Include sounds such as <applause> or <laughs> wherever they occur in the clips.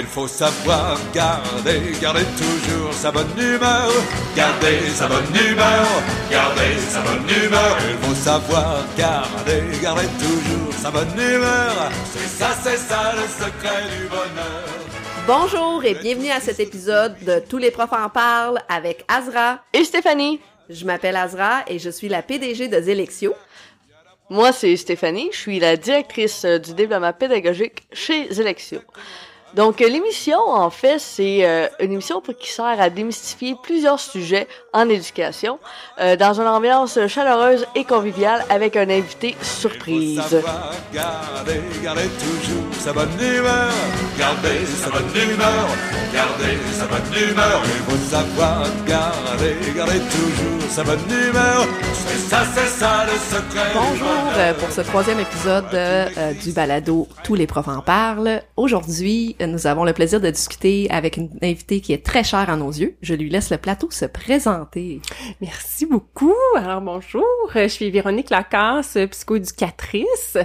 Il faut savoir garder, garder toujours sa bonne humeur. Garder sa bonne humeur, garder sa bonne humeur. Il faut savoir garder, garder toujours sa bonne humeur. C'est ça, c'est ça le secret du bonheur. Bonjour et bienvenue à cet épisode de Tous les profs en parlent avec Azra. Et Stéphanie. Je m'appelle Azra et je suis la PDG de Zélexio. Moi, c'est Stéphanie. Je suis la directrice du développement pédagogique chez Zélexio. Donc, l'émission, en fait, c'est euh, une émission pour, qui sert à démystifier plusieurs sujets en éducation euh, dans une ambiance chaleureuse et conviviale avec un invité surprise. Savoir garder, garder toujours sa bonne humeur. Garder sa bonne humeur, garder sa bonne humeur. Il faut savoir garder, garder toujours sa bonne humeur. C'est ça, c'est ça le secret. du Bonjour euh, pour ce troisième épisode euh, du balado Tous les profs en parlent. Aujourd'hui, nous avons le plaisir de discuter avec une invitée qui est très chère à nos yeux. Je lui laisse le plateau se présenter. Merci beaucoup. Alors bonjour, Euh, je suis Véronique Lacasse, psychoéducatrice.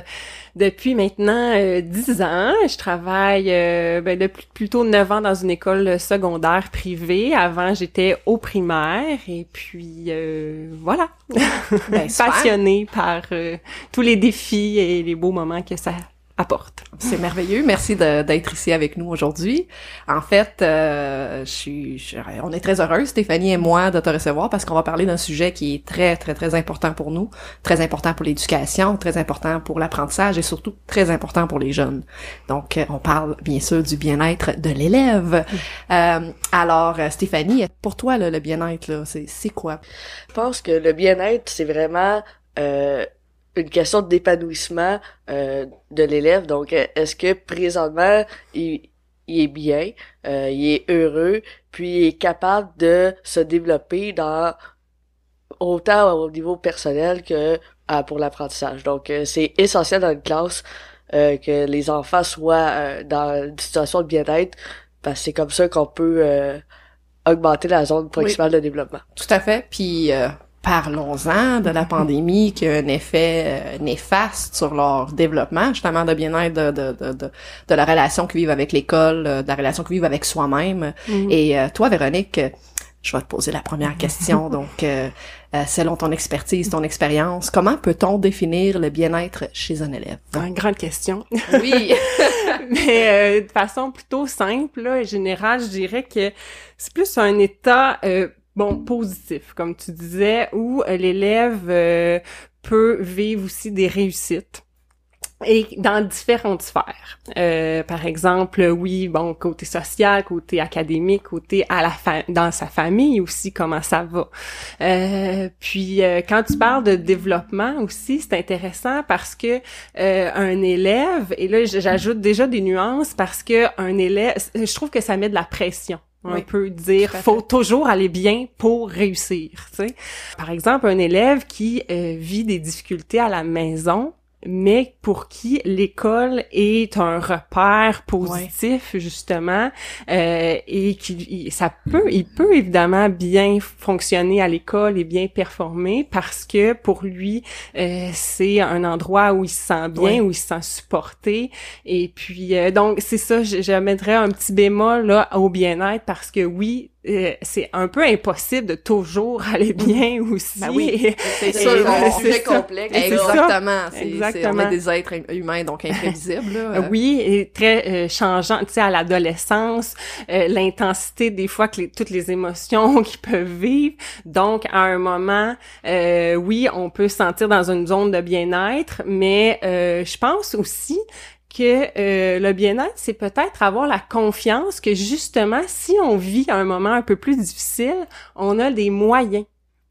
Depuis maintenant euh, 10 ans, je travaille euh, ben, depuis plutôt 9 ans dans une école secondaire privée. Avant, j'étais au primaire et puis euh, voilà. Ben. <laughs> Passionnée par euh, tous les défis et les beaux moments que ça apporte. C'est merveilleux. Merci d'être ici avec nous aujourd'hui. En fait, euh, je suis, on est très heureux, Stéphanie et moi, de te recevoir parce qu'on va parler d'un sujet qui est très, très, très important pour nous, très important pour l'éducation, très important pour l'apprentissage et surtout très important pour les jeunes. Donc, euh, on parle bien sûr du bien-être de l'élève. Euh, alors, Stéphanie, pour toi, là, le bien-être, c'est quoi? Je pense que le bien-être, c'est vraiment euh, une question d'épanouissement euh, de l'élève. Donc, euh, est-ce que présentement, il, il est bien, euh, il est heureux, puis il est capable de se développer dans autant au niveau personnel que pour l'apprentissage? Donc, euh, c'est essentiel dans une classe euh, que les enfants soient euh, dans une situation de bien-être, parce que c'est comme ça qu'on peut euh, augmenter la zone proximale de développement. Tout à fait. Puis euh, parlons-en de la pandémie qui a un effet euh, néfaste sur leur développement, justement de bien-être de, de, de, de, de la relation qu'ils vivent avec l'école, euh, de la relation qu'ils vivent avec soi-même. Et euh, toi, Véronique, je vais te poser la première question. <laughs> Donc, euh, euh, selon ton expertise, ton expérience, comment peut-on définir le bien-être chez un élève? Une grande question. <laughs> Oui. <laughs> Mais euh, de façon plutôt simple, là, et générale, je dirais que c'est plus un état euh, bon positif, comme tu disais, où euh, l'élève euh, peut vivre aussi des réussites. Et dans différentes sphères. Euh, par exemple, oui, bon, côté social, côté académique, côté à la fa- dans sa famille aussi, comment ça va. Euh, puis euh, quand tu parles de développement aussi, c'est intéressant parce que un élève, et là j'ajoute déjà des nuances parce que un élève, je trouve que ça met de la pression. On Oui, peut dire, faut toujours aller bien pour réussir. Tu sais. Par exemple, un élève qui euh, vit des difficultés à la maison, mais pour qui l'école est un repère positif justement euh, et qui ça peut il peut évidemment bien fonctionner à l'école et bien performer parce que pour lui euh, c'est un endroit où il se sent bien Ouais. où il se sent supporté et puis euh, donc c'est ça mettrais un petit bémol là au bien-être parce que oui euh, c'est un peu impossible de toujours <laughs> aller bien aussi Ben oui, c'est un sujet complexe. Exactement. C'est- on est des êtres hum- humains, donc imprévisibles. là. Euh, Oui, et très euh, changeant, tu sais, à l'adolescence, euh, l'intensité des fois que les, toutes les émotions <laughs> qu'ils peuvent vivre. Donc, à un moment, euh, oui, on peut se sentir dans une zone de bien-être, mais euh, je pense aussi que euh, le bien-être, c'est peut-être avoir la confiance que justement, si on vit un moment un peu plus difficile, on a des moyens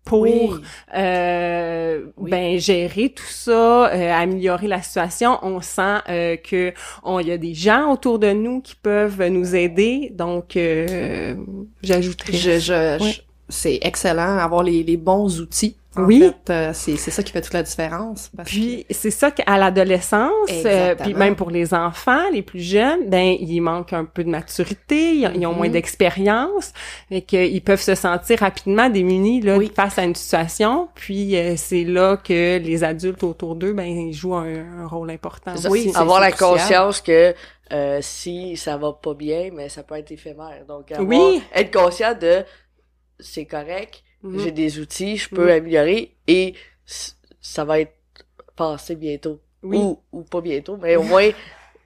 pour Oui. euh, Oui. ben gérer tout ça, euh, améliorer la situation. On sent euh, que on y a des gens autour de nous qui peuvent nous aider. Donc euh, j'ajouterais. Je, je, Ouais. je- c'est excellent avoir les, les bons outils En Oui. fait, euh, c'est c'est ça qui fait toute la différence. parce Puis c'est ça qu'à l'adolescence, euh, puis même pour les enfants, les plus jeunes, ben il manque un peu de maturité, ils, ils ont moins d'expérience, et qu'ils peuvent se sentir rapidement démunis là Oui. face à une situation. Puis euh, c'est là que les adultes autour d'eux, ben ils jouent un, un rôle important. Ça. Oui, avoir la crucial. conscience que euh, si ça va pas bien, mais ça peut être éphémère. Donc avoir- Oui. être conscient de c'est correct, Mhm. j'ai des outils, je peux Mhm. améliorer et ça va être passé bientôt. Oui. Ou, ou pas bientôt, mais au moins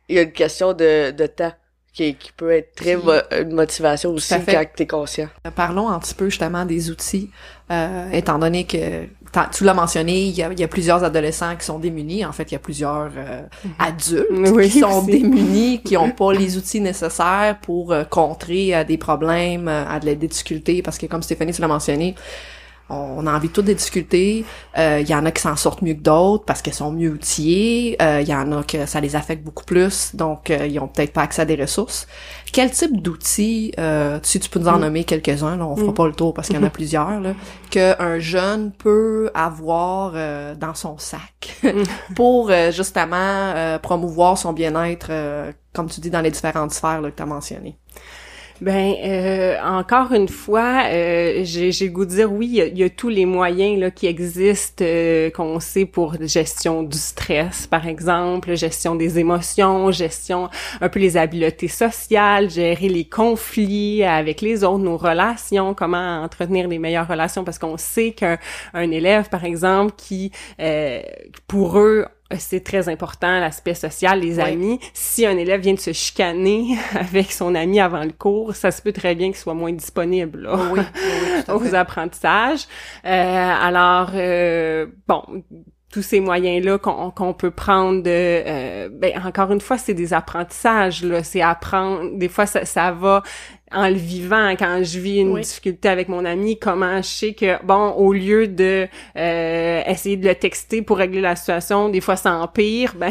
il y a une question de, de temps qui, qui peut être très mo- une motivation aussi quand t'es conscient. Parlons un petit peu justement des outils, euh, étant donné que tu l'as mentionné, il y, a, il y a plusieurs adolescents qui sont démunis. En fait, il y a plusieurs euh, adultes Oui, qui sont aussi. démunis, qui n'ont pas les outils nécessaires pour euh, contrer à des problèmes, euh, à des difficultés, parce que comme Stéphanie tu l'as mentionné, on a envie de toutes des difficultés. Euh, Il y en a qui s'en sortent mieux que d'autres parce qu'elles sont mieux outillées. Euh, Il y en a que ça les affecte beaucoup plus, donc euh, ils ont peut-être pas accès à des ressources. Quel type d'outils, euh, si tu peux nous en Mm. nommer quelques-uns, là, on fera Mm. pas le tour parce qu'il y en a plusieurs, là, qu'un jeune peut avoir euh, dans son sac <laughs> pour euh, justement euh, promouvoir son bien-être, euh, comme tu dis, dans les différentes sphères là, que tu as mentionnées. Ben euh, encore une fois, euh, j'ai j'ai goût de dire oui, il y a, y a tous les moyens là qui existent euh, qu'on sait pour gestion du stress, par exemple, gestion des émotions, gestion un peu les habiletés sociales, gérer les conflits avec les autres, nos relations, comment entretenir les meilleures relations, parce qu'on sait qu'un un élève, par exemple, qui euh, pour eux c'est très important, l'aspect social, les amis. Si un élève vient de se chicaner <laughs> avec son ami avant le cours, ça se peut très bien qu'il soit moins disponible là, Oui, <laughs> aux apprentissages. Euh, alors, euh, bon, tous ces moyens-là qu'on qu'on peut prendre de... euh, ben, encore une fois, c'est des apprentissages, là. C'est apprendre... Des fois, ça, ça va en le vivant, quand je vis une Oui. difficulté avec mon ami, comment je sais que, bon, au lieu de euh, essayer de le texter pour régler la situation, des fois ça empire, <laughs> ben,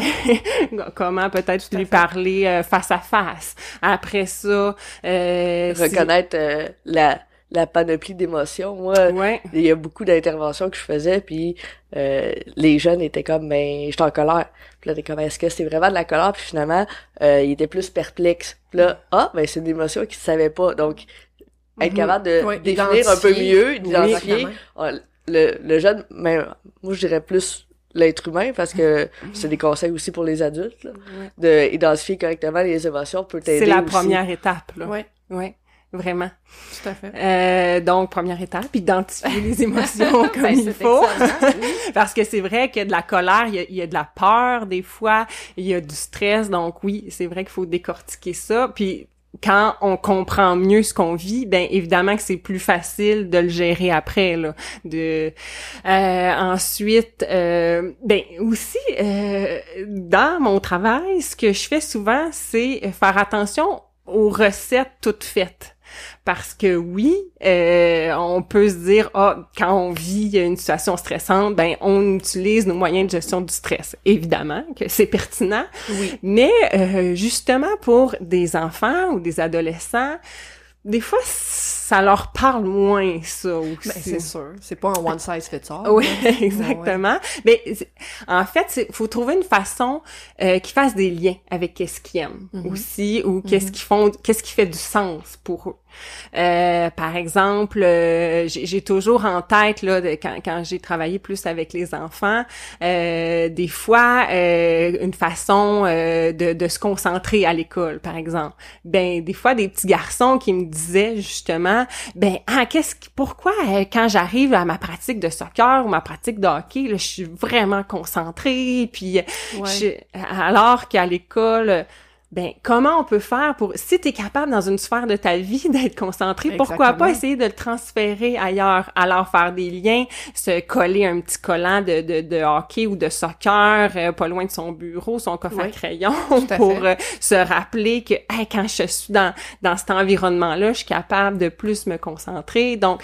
comment peut-être lui fait. parler euh, face à face. Après ça, euh, Reconnaître euh, la, la panoplie d'émotions. Moi, Ouais. il y a beaucoup d'interventions que je faisais, puis euh, les jeunes étaient comme, ben, j'étais en colère. Puis là, t'es comme, est-ce que c'est vraiment de la colère? Puis finalement, euh, ils étaient plus perplexes. Puis là, ah, ben, c'est une émotion qu'ils savaient pas. Donc, être Mhm. capable de Ouais, définir un peu identifier. mieux, d'identifier ah, le, le jeune, mais moi, je dirais plus l'être humain, parce que c'est des conseils aussi pour les adultes, là, Ouais. de identifier correctement les émotions peut t'aider C'est la aussi. première étape, là. Oui, Ouais, vraiment. tout à fait. Euh, donc, première étape, identifier les <laughs> émotions comme Ben, il c'est faut. <laughs> Parce que c'est vrai que de la colère, il y, a, il y a de la peur des fois, il y a du stress. Donc oui, c'est vrai qu'il faut décortiquer ça. Puis quand on comprend mieux ce qu'on vit, ben évidemment que c'est plus facile de le gérer après là. De euh, ensuite, euh, ben aussi euh, dans mon travail, ce que je fais souvent, c'est faire attention aux recettes toutes faites. Parce que oui, euh, on peut se dire, ah, quand on vit une situation stressante, ben on utilise nos moyens de gestion du stress. Évidemment que c'est pertinent, Oui. mais euh, justement pour des enfants ou des adolescents, des fois ça leur parle moins ça aussi. Ben, c'est sûr. C'est pas un one size fits all. Oui, là. exactement. Mais en fait, il faut trouver une façon euh, qui fasse des liens avec qu'est-ce qu'ils aiment Mhm. aussi ou qu'est-ce qu'ils font, qu'est-ce qui fait du sens pour eux. Euh, par exemple, euh, j'ai j'ai toujours en tête là de- quand, quand j'ai travaillé plus avec les enfants, euh, des fois euh, une façon euh, de, de se concentrer à l'école, par exemple. Ben des fois des petits garçons qui me disaient justement, ben ah qu'est-ce qui, pourquoi euh, quand j'arrive à ma pratique de soccer ou ma pratique de hockey, là, je suis vraiment concentrée, puis Ouais. je- alors qu'à l'école, ben comment on peut faire pour si tu es capable dans une sphère de ta vie <laughs> d'être concentré, pourquoi pas essayer de le transférer ailleurs, alors faire des liens, se coller un petit collant de, de, de hockey ou de soccer euh, pas loin de son bureau, son coffre à crayon à <laughs> pour euh, se rappeler que hey, quand je suis dans dans cet environnement-là, je suis capable de plus me concentrer. Donc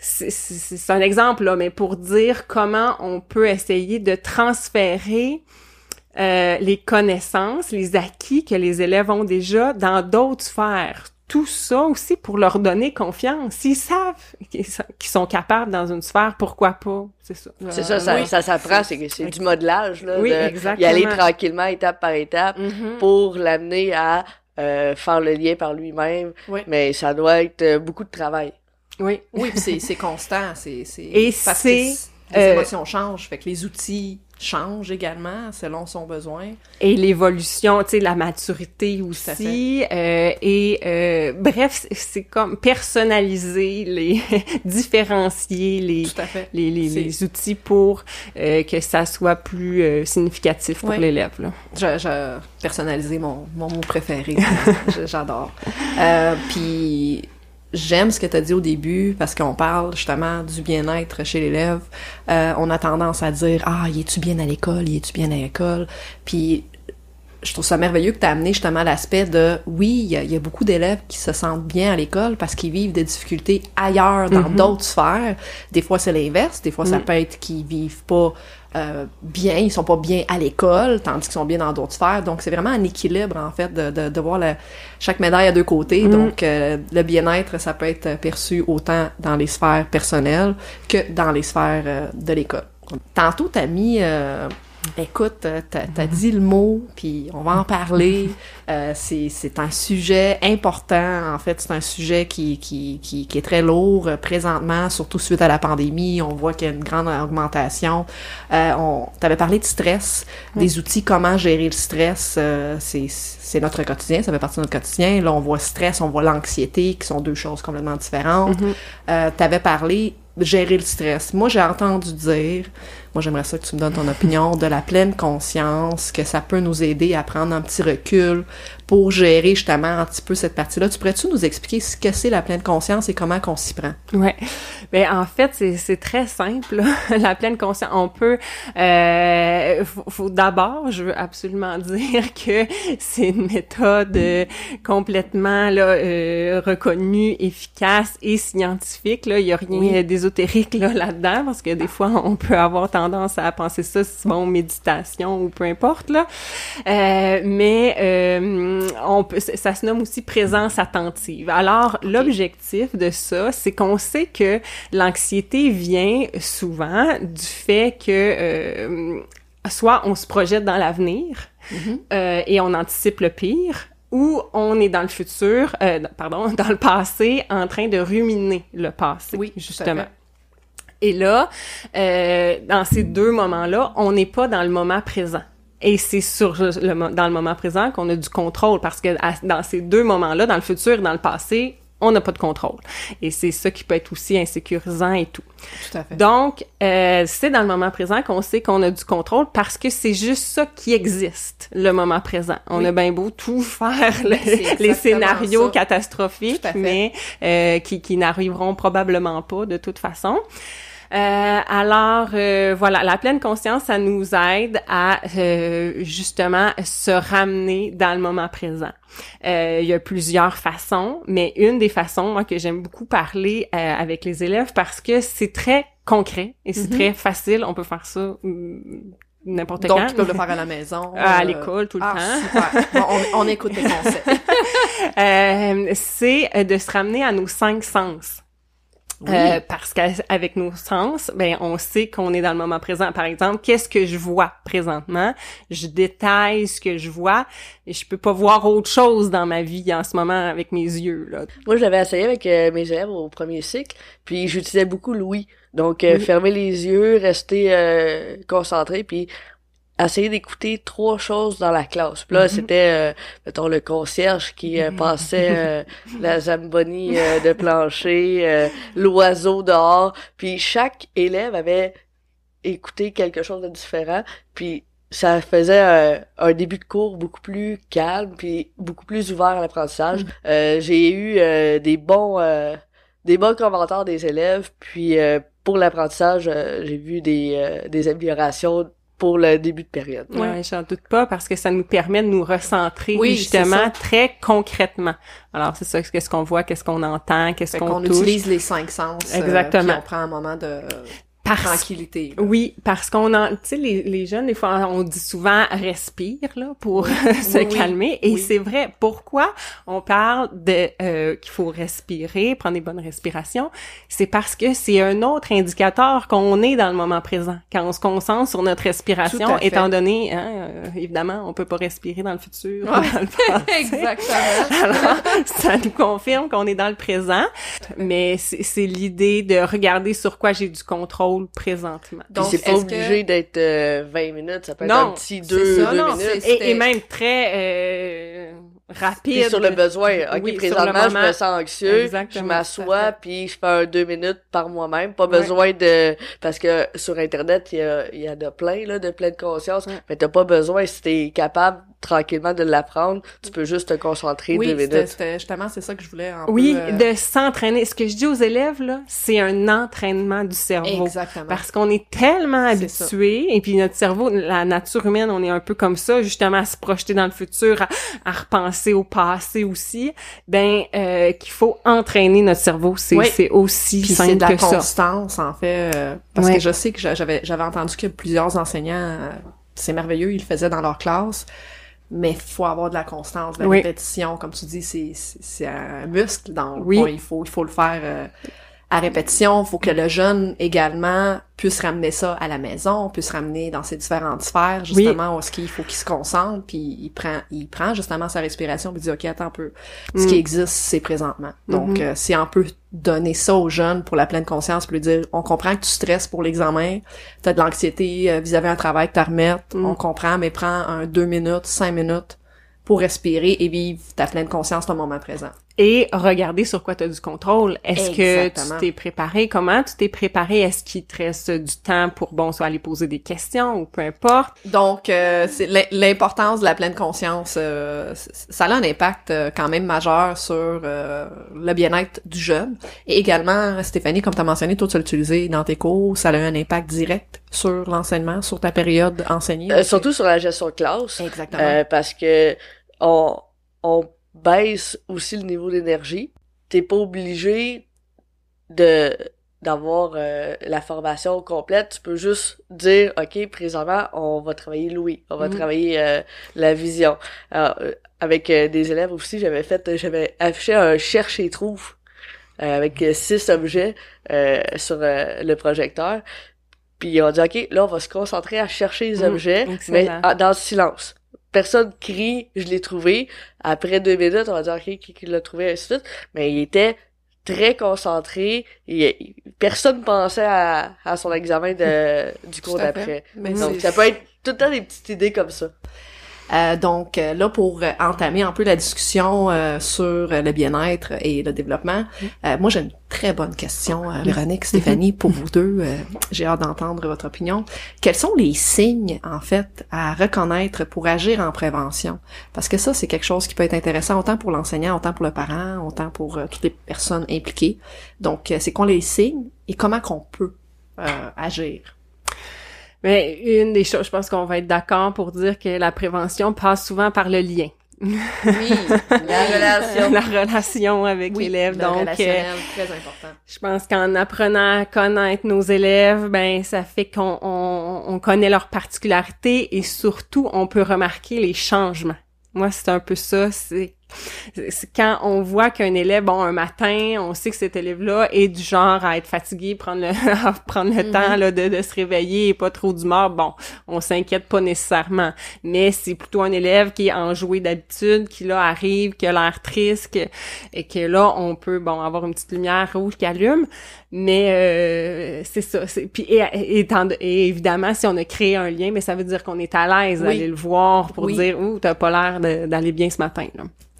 c'est un exemple là, mais pour dire comment on peut essayer de transférer euh, les connaissances, les acquis que les élèves ont déjà dans d'autres sphères, tout ça aussi pour leur donner confiance. S'ils savent qu'ils sont capables dans une sphère, pourquoi pas? C'est ça. C'est ça, ça, oui. ça s'apprend, c'est c'est du modelage, là, Oui, de exactement. y aller tranquillement, étape par étape, Mhm. pour l'amener à euh, faire le lien par lui-même, Oui. mais ça doit être euh, beaucoup de travail. Oui. Oui, c'est, c'est constant, c'est, c'est... Et parce c'est, que c- les euh, émotions changent, fait que les outils changent également selon son besoin. Et l'évolution, tu sais, la maturité aussi. euh, et euh, bref, c'est- comme personnaliser, les <laughs> différencier les les, les, outils pour euh, que ça soit plus euh, significatif pour l'élève. Là. Je, je personnalisé mon, mon mot préféré. <laughs> J'adore. Euh, puis j'aime ce que tu as dit au début parce qu'on parle justement du bien-être chez l'élève. Euh, on a tendance à dire ah, y es-tu bien à l'école, y es-tu bien à l'école. Puis je trouve ça merveilleux que tu as amené justement l'aspect de oui, il y, a- il y a beaucoup d'élèves qui se sentent bien à l'école parce qu'ils vivent des difficultés ailleurs dans Mhm. d'autres sphères. Des fois c'est l'inverse, des fois ça peut être qu'ils vivent pas euh, bien, ils sont pas bien à l'école, tandis qu'ils sont bien dans d'autres sphères. Donc c'est vraiment un équilibre en fait de, de, de voir la- chaque médaille à deux côtés. Mm. Donc euh, le bien-être ça peut être perçu autant dans les sphères personnelles que dans les sphères euh, de l'école. Tantôt t'as mis euh, Écoute, euh, t'as as dit le mot, puis on va en parler. <laughs> Euh, c'est un sujet important. En fait, c'est un sujet qui, qui, qui, qui est très lourd euh, présentement, surtout suite à la pandémie. On voit qu'il y a une grande augmentation. Euh, on T'avais parlé de stress, des outils, comment gérer le stress. euh, c'est notre quotidien, ça fait partie de notre quotidien. Là, on voit stress, on voit l'anxiété, qui sont deux choses complètement différentes. Euh, T'avais parlé gérer le stress. Moi, j'ai entendu dire, moi j'aimerais ça que tu me donnes ton opinion, de la pleine conscience, que ça peut nous aider à prendre un petit recul pour gérer justement un petit peu cette partie-là. Tu pourrais-tu nous expliquer ce que c'est la pleine conscience et comment qu'on s'y prend? Ouais. Ben en fait, c'est c'est très simple. là. <laughs> la pleine conscience, on peut. Euh, faut, faut d'abord, je veux absolument <laughs> dire que c'est une méthode euh, complètement là euh, reconnue, efficace et scientifique. Là, il y a rien Oui. d'ésotérique là là-dedans parce que des fois on peut avoir tendance à penser ça, bon méditation ou peu importe là. Euh, mais euh, on peut, ça se nomme aussi présence attentive. Alors, l'objectif de ça, c'est qu'on sait que l'anxiété vient souvent du fait que euh, soit on se projette dans l'avenir euh, et on anticipe le pire, ou on est dans le futur, euh, pardon, <laughs> dans le passé, en train de ruminer le passé, Oui, justement. Et là, euh, dans ces deux moments-là, on n'est pas dans le moment présent. Et c'est sur le, dans le moment présent qu'on a du contrôle parce que à- dans ces deux moments-là, dans le futur et dans le passé, on n'a pas de contrôle. Et c'est ça qui peut être aussi insécurisant et tout. Tout à fait. Donc, euh, c'est dans le moment présent qu'on sait qu'on a du contrôle parce que c'est juste ça qui existe, le moment présent. On Oui. a bien beau tout faire le- <laughs> les scénarios ça. catastrophiques, mais euh, qui, qui n'arriveront probablement pas de toute façon. Euh, alors euh, voilà, la pleine conscience, ça nous aide à euh, justement se ramener dans le moment présent. Euh, il y a plusieurs façons, mais une des façons moi que j'aime beaucoup parler euh, avec les élèves parce que c'est très concret et c'est Mhm. très facile. On peut faire ça hum, n'importe Donc, quand. ils peuvent le faire à la maison. <laughs> à euh, l'école tout le ah, temps. super. Bon, on, on écoute tes <laughs> conseils. Euh, c'est de se ramener à nos cinq sens. Oui. Euh, parce qu'avec nos sens, ben on sait qu'on est dans le moment présent. Par exemple, qu'est-ce que je vois présentement? Je détaille ce que je vois et je peux pas voir autre chose dans ma vie en ce moment avec mes yeux là. Moi, je l'avais essayé avec euh, mes élèves au premier cycle, puis j'utilisais beaucoup l'ouïe. Donc, euh, Oui. fermer les yeux, rester concentré, puis essayer d'écouter trois choses dans la classe. Puis là, Mhm. c'était, euh, mettons, le concierge qui euh, passait euh, <laughs> la zamboni euh, de plancher, euh, l'oiseau dehors. Puis chaque élève avait écouté quelque chose de différent, puis ça faisait euh, un début de cours beaucoup plus calme puis beaucoup plus ouvert à l'apprentissage. Euh, j'ai eu euh, des bons euh, des bons commentaires des élèves puis euh, pour l'apprentissage euh, j'ai vu des euh, des améliorations pour le début de période. Ouais, j'en doute pas parce que ça nous permet de nous recentrer Oui, justement très concrètement. Alors c'est ça, qu'est-ce qu'on voit, qu'est-ce qu'on entend, qu'est-ce qu'on qu'on touche. utilise les cinq sens. euh, Exactement. puis on prend un moment de... Parce- tranquillité. là. Oui, parce qu'on en, tu sais, les, les jeunes, des fois, on dit souvent respire là pour <laughs> se Oui, calmer. Et Oui. c'est vrai. Pourquoi on parle de euh, qu'il faut respirer, prendre des bonnes respirations? C'est parce que c'est un autre indicateur qu'on est dans le moment présent. Quand on se concentre sur notre respiration, étant donné, hein, euh, évidemment, on peut pas respirer dans le futur, ou Ouais. dans le passé. <laughs> Exactement. <laughs> Alors, ça nous confirme qu'on est dans le présent, mais c'est l'idée de regarder sur quoi j'ai du contrôle présentement. Donc, c'est pas est-ce que- obligé d'être euh, 20 minutes, ça peut être Non, un petit c'est 2 ça, deux non, minutes. c'est- Et, et même très euh, rapide. Puis sur le besoin, ok, Oui, présentement, je me sens anxieux, Exactement, je m'assois, puis je fais un deux minutes par moi-même. Pas Ouais. besoin de... Parce que sur Internet, il y a, il y a de plein, là, de pleine conscience, Ouais. mais t'as pas besoin, si t'es capable tranquillement de l'apprendre, tu peux juste te concentrer Oui, deux minutes. c'était justement c'est ça que je voulais un Oui, peu, euh, de s'entraîner. Ce que je dis aux élèves, là, c'est un entraînement du cerveau. Exactement. Parce qu'on est tellement habitué, et puis notre cerveau, la nature humaine, on est un peu comme ça, justement à se projeter dans le futur, à, à repenser au passé aussi, ben euh, qu'il faut entraîner notre cerveau. C'est Oui. c'est aussi Puis c'est simple de la que ça. constance, en fait, euh, parce que je sais que j'a- j'avais j'avais entendu que plusieurs enseignants, euh, c'est merveilleux, ils le faisaient dans leur classe, mais faut avoir de la constance, de la Oui. répétition, comme tu dis, c'est un muscle, donc Oui. bon, il faut il faut le faire euh, à répétition, faut que le jeune également puisse ramener ça à la maison, puisse ramener dans ses différentes sphères, justement, où qu'il faut qu'il se concentre, puis il prend, il prend justement sa respiration, puis il dit, OK, attends un peu, ce Mm. qui existe, c'est présentement. Donc, Mhm. euh, si on peut donner ça aux jeunes pour la pleine conscience, puis lui dire, on comprend que tu stresses pour l'examen, t'as de l'anxiété euh, vis-à-vis un travail que t'as à remettre, Mm. on comprend, mais prends un deux minutes, cinq minutes pour respirer et vivre ta pleine conscience au moment présent. Et regarder sur quoi tu as du contrôle. Est-ce que tu t'es préparé? Comment tu t'es préparé? Est-ce qu'il te reste du temps pour, bon, soit aller poser des questions ou peu importe? Donc, euh, c'est l'im- l'importance de la pleine conscience, euh, ça a un impact euh, quand même majeur sur euh, le bien-être du jeune. Et également, Stéphanie, comme tu as mentionné, toi, tu l'as utilisé dans tes cours, ça a eu un impact direct sur l'enseignement, sur ta période enseignée. Euh, surtout sur la gestion de classe, Exactement. euh, parce que on, on baisse aussi le niveau d'énergie. T'es pas obligé de d'avoir euh, la formation complète. Tu peux juste dire, OK, présentement, on va travailler Louis, on va Mhm. travailler euh, la vision. Alors, euh, avec euh, des élèves aussi, j'avais fait, j'avais affiché un cherche et trouve euh, avec euh, six objets euh, sur euh, le projecteur. Puis on dit, OK, là, on va se concentrer à chercher les Mhm, objets, mais excellent. ah, dans le silence. Personne crie, je l'ai trouvé. Après deux minutes, on va dire, OK, qui, qui l'a trouvé, ainsi de suite. Mais il était très concentré. Il, personne pensait à, à son examen de, du cours d'après. Donc, ça peut être tout le temps des petites idées comme ça. Euh, donc euh, là, pour entamer un peu la discussion euh, sur le bien-être et le développement, euh, moi j'ai une très bonne question, euh, Véronique, Stéphanie, pour vous deux. Euh, j'ai hâte d'entendre votre opinion. Quels sont les signes, en fait, à reconnaître pour agir en prévention? Parce que ça, c'est quelque chose qui peut être intéressant autant pour l'enseignant, autant pour le parent, autant pour toutes les personnes impliquées. Donc, euh, c'est quoi les signes et comment qu'on peut euh, agir? Mais une des choses, je pense qu'on va être d'accord pour dire que la prévention passe souvent par le lien. Oui, <laughs> La relation. la relation avec l'élève. Donc, euh, très important. Je pense qu'en apprenant à connaître nos élèves, ben ça fait qu'on on, on connaît leurs particularités et surtout on peut remarquer les changements. Moi, c'est un peu ça. C'est quand on voit qu'un élève, bon, un matin, on sait que cet élève-là est du genre à être fatigué, prendre le <laughs> à prendre le Mhm. temps là, de, de se réveiller et pas trop d'humeur. Bon, on s'inquiète pas nécessairement, mais c'est plutôt un élève qui est enjoué d'habitude, qui là arrive, qui a l'air triste, que- et que là on peut bon avoir une petite lumière rouge qui allume, mais euh, c'est ça. Puis et, et, étant- et évidemment, si on a créé un lien, mais ça veut dire qu'on est à l'aise Oui. d'aller le voir pour Oui. dire ouh t'as pas l'air d'aller bien ce matin.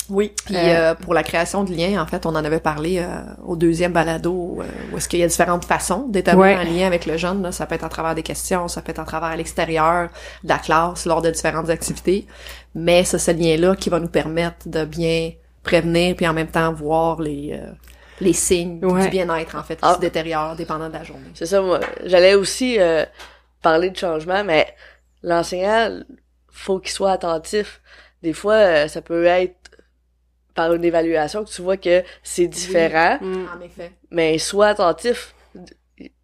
Oui. Puis Euh, euh, pour la création de liens, en fait, on en avait parlé euh, au deuxième balado, euh, où est-ce qu'il y a différentes façons d'établir Ouais. un lien avec le jeune. là. Ça peut être à travers des questions, ça peut être à travers l'extérieur de la classe, lors de différentes activités. Mais c'est ce lien-là qui va nous permettre de bien prévenir, puis en même temps voir les euh, les signes Ouais. du bien-être, en fait, qui Ah. se détériorent dépendant de la journée. C'est ça, moi. J'allais aussi euh, parler de changement, mais l'enseignant, faut qu'il soit attentif. Des fois, ça peut être par une évaluation que tu vois que c'est différent, Mm. En effet. mais sois attentif.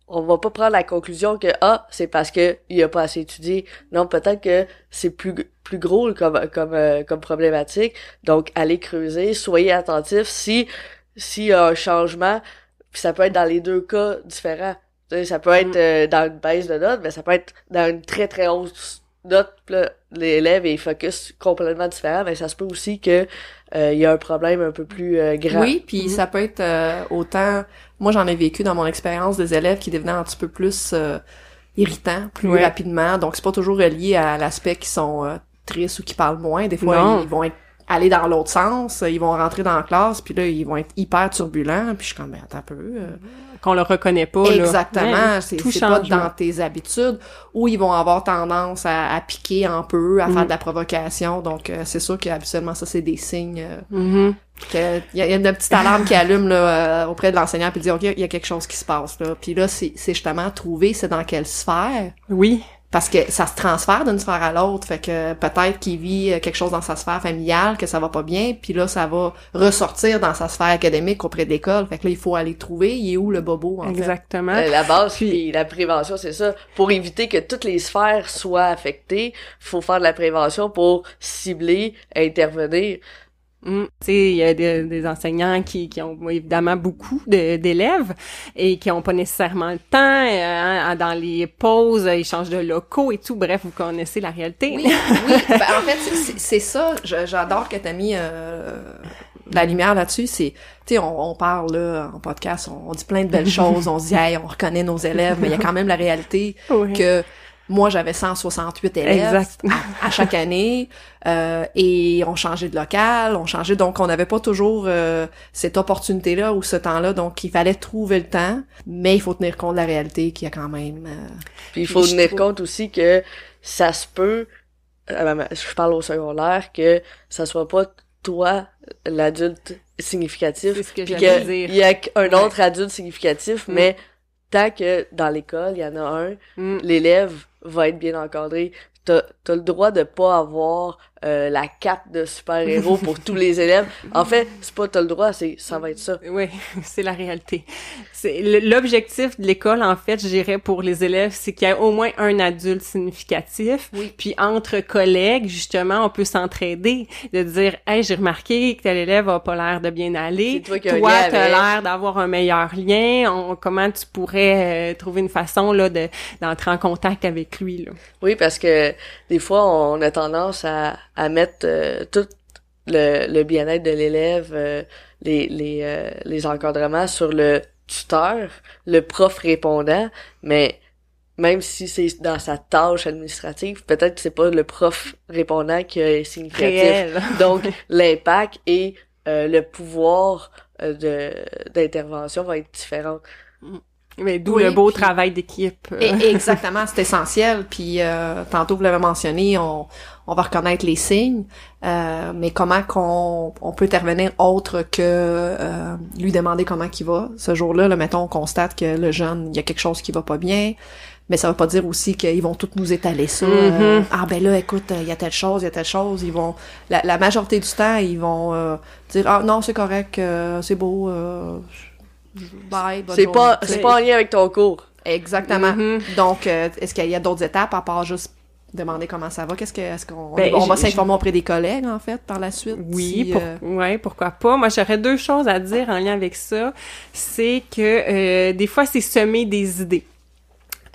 on va pas prendre la conclusion que ah c'est parce que il a pas assez étudié non peut-être que c'est plus plus gros comme comme euh, comme problématique donc allez creuser soyez attentifs si s'il y a un changement puis ça peut être dans les deux cas différents ça peut être mm. euh, dans une baisse de notes mais ça peut être dans une très très hausse note l'élève est focus complètement différent mais ça se peut aussi que il y a un problème un peu plus grave oui puis mm-hmm. ça peut être autant moi, j'en ai vécu dans mon expérience des élèves qui devenaient un petit peu plus euh, irritants plus rapidement. Donc, c'est pas toujours relié à l'aspect qui sont euh, tristes ou qui parlent moins. Des fois, ils, vont aller dans l'autre sens, ils vont rentrer dans la classe, puis là, ils vont être hyper turbulents, puis je suis comme, ben, attends un peu. Euh, qu'on le reconnaît pas. Exactement, c'est pas dans tes habitudes où ils vont avoir tendance à, piquer un peu, à faire mm. de la provocation. Donc euh, c'est sûr qu'habituellement ça c'est des signes euh, mm-hmm. qu'il y, a une petite alarme qui allume là, euh, auprès de l'enseignant puis dire ok il y a quelque chose qui se passe là. Puis là c'est justement trouver c'est dans quelle sphère. Oui parce que ça se transfère d'une sphère à l'autre fait que peut-être qu'il vit euh, quelque chose dans sa sphère familiale que ça va pas bien puis là ça va ressortir dans sa sphère académique auprès de l'école fait que là il faut aller trouver. Il est où le bobo en exactement. Euh, la base puis la prévention c'est ça. Pour éviter que toutes les sphères soient affectées faut faire de la prévention pour cibler intervenir Mm. Il y a des, enseignants qui, qui, ont évidemment beaucoup d'élèves et qui n'ont pas nécessairement le temps. Euh, dans les pauses, ils changent de locaux et tout. Bref, vous connaissez la réalité. Oui, oui. Ben, en fait, c'est ça. J'adore que tu as mis euh, la lumière là-dessus. C'est, tu sais, on, on, parle là en podcast, on, dit plein de belles <laughs> choses. On se dit, hey, on reconnaît nos élèves, mais il y a quand même la réalité que moi, j'avais 168 élèves à, chaque année euh, et on changeait de local, on changeait donc on n'avait pas toujours euh, cette opportunité-là ou ce temps-là, donc il fallait trouver le temps, mais il faut tenir compte de la réalité qu'il y a quand même. Euh, puis il faut tenir compte aussi que ça se peut, je parle au secondaire, que ça soit pas toi l'adulte significatif, puis qu'il y a un autre adulte significatif, mm. mais tant que dans l'école, il y en a un, mm. l'élève va être bien encadré. T'as as le droit de pas avoir euh, la cape de super-héros pour tous les élèves. En fait, c'est pas t'as le droit, c'est ça va être ça. Oui, c'est la réalité. C'est l'objectif de l'école en fait, je dirais pour les élèves, c'est qu'il y ait au moins un adulte significatif. Oui. Puis entre collègues, justement, on peut s'entraider, de dire "Hey, j'ai remarqué que tel élève a pas l'air de bien aller. Toi, toi t'as l'air d'avoir un meilleur lien. comment tu pourrais euh, trouver une façon là de d'entrer en contact avec lui là Oui, parce que des fois on a tendance à à mettre euh, tout le, le bien-être de l'élève, euh, les, les, euh, les encadrements sur le tuteur, le prof répondant, mais même si c'est dans sa tâche administrative, peut-être que c'est pas le prof répondant qui est significatif. <laughs> Donc l'impact et le pouvoir de d'intervention va être différent. Mm. Mais d'où le beau travail d'équipe. Exactement, c'est essentiel. Puis euh, tantôt vous l'avez mentionné, on, on va reconnaître les signes, euh, mais comment qu'on on peut intervenir autre que euh, lui demander comment il va. Ce jour-là, là, mettons, on constate que le jeune, il y a quelque chose qui va pas bien, mais ça veut pas dire aussi qu'ils vont tous nous étaler ça. Mm-hmm. ah ben là, écoute, il y a telle chose, il y a telle chose. Ils vont, la, la majorité du temps, ils vont dire ah non c'est correct, c'est beau c'est pas, c'est pas en lien avec ton cours. Exactement. Mm-hmm. Donc, euh, est-ce qu'il y a d'autres étapes à part juste demander comment ça va? Qu'est-ce que, est-ce qu'on ben, on va s'informer auprès des collègues, en fait, par la suite? Oui, euh, ouais, pourquoi pas. Moi, j'aurais deux choses à dire en lien avec ça. C'est que, euh, des fois, c'est semer des idées.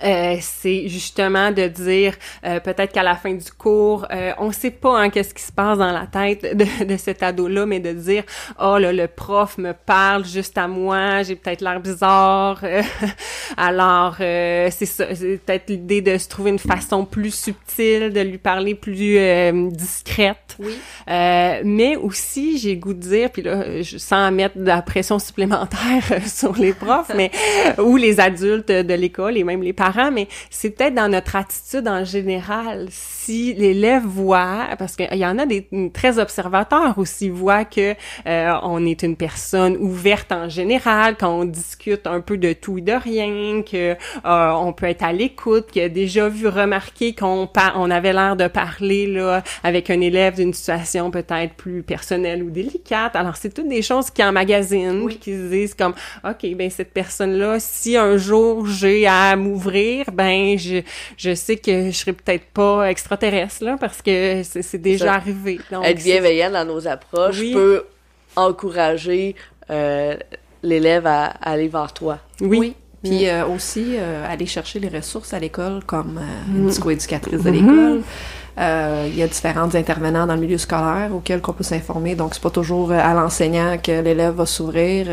Euh, c'est justement de dire euh, peut-être qu'à la fin du cours, euh, on sait pas hein, qu'est-ce qui se passe dans la tête de, de cet ado-là, mais de dire oh là le prof me parle juste à moi, j'ai peut-être l'air bizarre. <laughs> Alors c'est ça, c'est peut-être l'idée de se trouver une façon plus subtile, de lui parler plus discrète. Oui. mais aussi j'ai goût de dire, puis là je sens mettre de la pression supplémentaire sur les profs, <laughs> mais ou les adultes de l'école et même les parents parents, mais c'est peut-être dans notre attitude en général. Si l'élève voit, parce qu'il y en a des très observateurs aussi, voient que euh, on est une personne ouverte en général, quand on discute un peu de tout et de rien, que euh, on peut être à l'écoute, qu'il a déjà vu remarquer qu'on on avait l'air de parler là avec un élève d'une situation peut-être plus personnelle ou délicate. Alors c'est toutes des choses qui emmagasinent, oui. qui se disent comme OK, ben cette personne-là, si un jour j'ai à m'ouvrir, ben je, je sais que je serai peut-être pas extraterrestre là parce que c'est déjà arrivé. Donc, être bienveillant dans nos approches peut encourager euh, l'élève à, aller vers toi. Oui. Puis mm. euh, aussi euh, aller chercher les ressources à l'école comme euh, une mm. psychoéducatrice de l'école. Il y a différents intervenants dans le milieu scolaire auxquels on peut s'informer. Donc c'est pas toujours à l'enseignant que l'élève va s'ouvrir.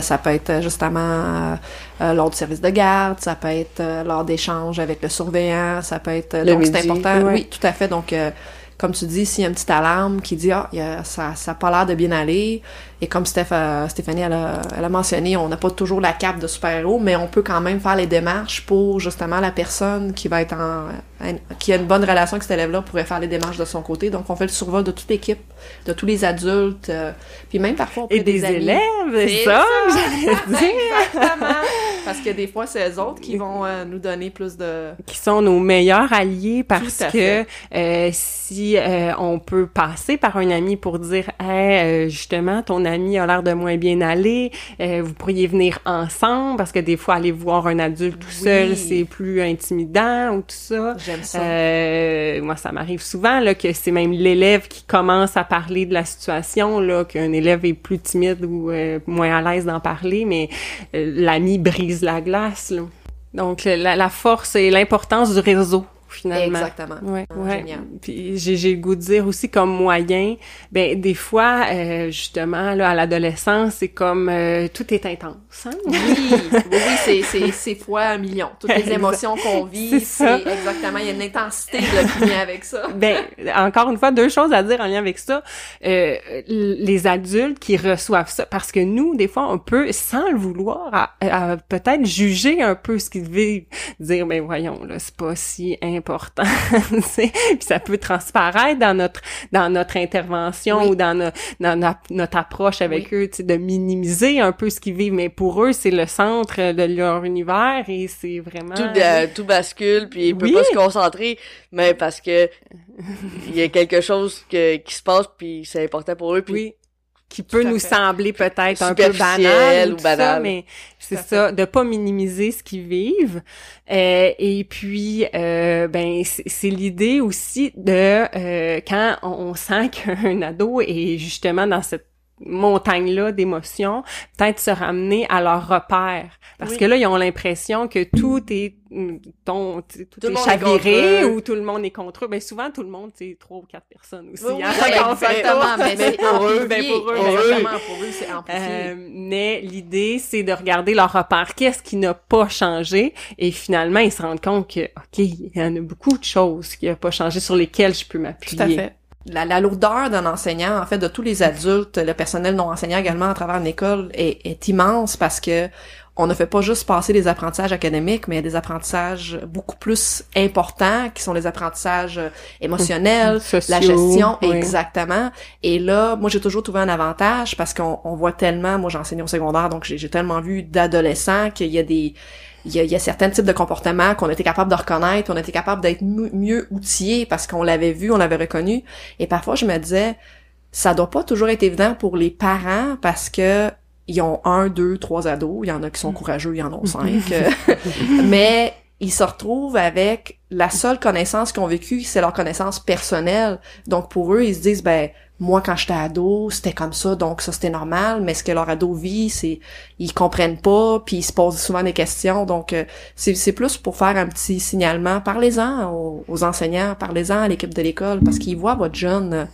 ça peut être justement lors du service de garde, ça peut être lors d'échanges avec le surveillant, ça peut être donc c'est important. Oui, tout à fait. Donc comme tu dis, s'il y a une petite alarme qui dit ah, ça ça a pas l'air de bien aller, et comme Steph, Stéphanie elle a, elle a mentionné, on n'a pas toujours la cape de super-héros, mais on peut quand même faire les démarches pour justement la personne qui va être en, qui a une bonne relation avec cet élève-là pourrait faire les démarches de son côté. Donc on fait le survol de toute l'équipe, de tous les adultes, euh, puis même parfois et des, élèves, c'est ça, <laughs> Exactement. Parce que des fois c'est eux autres qui vont euh, nous donner plus de qui sont nos meilleurs alliés parce que euh, on peut passer par un ami pour dire hey, justement ton ami a l'air de moins bien aller, euh, vous pourriez venir ensemble parce que des fois aller voir un adulte tout seul, c'est plus intimidant ou tout ça. J'aime ça. Euh, moi ça m'arrive souvent là que c'est même l'élève qui commence à parler de la situation là qu'un élève est plus timide ou euh, moins à l'aise d'en parler mais l'ami brise la glace là. Donc la, la force et l'importance du réseau finalement. Exactement. Ouais, ah, ouais. Génial. Puis j'ai le goût de dire aussi comme moyen, ben des fois euh, justement là à l'adolescence, c'est comme euh, tout est intense. Hein? Oui, oui, c'est c'est c'est fois un million. Toutes les émotions qu'on vit, c'est exactement, il y a une intensité là, qui vient avec ça. ben encore une fois deux choses à dire en lien avec ça. Euh, les adultes qui reçoivent ça parce que nous des fois on peut sans le vouloir peut-être juger un peu ce qu'ils vivent, dire ben voyons là, c'est pas si important important. <laughs> puis ça peut transparaître dans notre dans notre intervention ou dans, dans notre approche avec eux, de minimiser un peu ce qu'ils vivent. Mais pour eux, c'est le centre de leur univers et c'est vraiment tout, tout bascule puis ils peuvent pas se concentrer, mais parce que il y a quelque chose que, qui se passe puis c'est important pour eux. Puis qui peut nous sembler peut-être un peu banal ou, banal. Ça, mais c'est ça, de pas minimiser ce qu'ils vivent. Euh, et puis, euh, ben, c'est l'idée aussi de euh, quand on sent <laughs> qu'un ado est justement dans cette montagne-là d'émotions, peut-être se ramener à leur repère. Parce que là, ils ont l'impression que tout est ton, tout, tout est chaviré ou tout le monde est contre eux. Ben souvent, tout le monde, c'est trois ou quatre personnes aussi. Oui, hein, exactement, mais c'est pour <laughs> eux, ben pour eux, pour eux, c'est euh, mais l'idée, c'est de regarder leur repère. Qu'est-ce qui n'a pas changé? Et finalement, ils se rendent compte que, OK, il y en a beaucoup de choses qui n'ont pas changé sur lesquelles je peux m'appuyer. Tout à fait la, la lourdeur d'un enseignant, en fait, de tous les adultes, le personnel non enseignant également à travers une école est, est immense parce que on ne fait pas juste passer des apprentissages académiques, mais il y a des apprentissages beaucoup plus importants qui sont les apprentissages émotionnels, <laughs> la gestion, exactement. Et là, moi j'ai toujours trouvé un avantage parce qu'on voit tellement, moi j'enseigne au secondaire, donc j'ai tellement vu d'adolescents qu'il y a des il y a, certains types de comportements qu'on était capable de reconnaître, on était capable d'être mieux outillés parce qu'on l'avait vu, on l'avait reconnu. Et parfois, je me disais, ça doit pas toujours être évident pour les parents parce que ils ont un, deux, trois ados. Il y en a qui sont courageux, il y en a <laughs> cinq. <laughs> mais ils se retrouvent avec la seule connaissance qu'ils ont vécue, c'est leur connaissance personnelle. Donc pour eux, ils se disent ben moi quand j'étais ado, c'était comme ça, donc ça c'était normal, mais ce que leur ado vit, c'est ils comprennent pas, puis ils se posent souvent des questions. Donc euh, c'est c'est plus pour faire un petit signalement, parlez-en aux, enseignants, parlez-en à l'équipe de l'école parce qu'ils voient votre jeune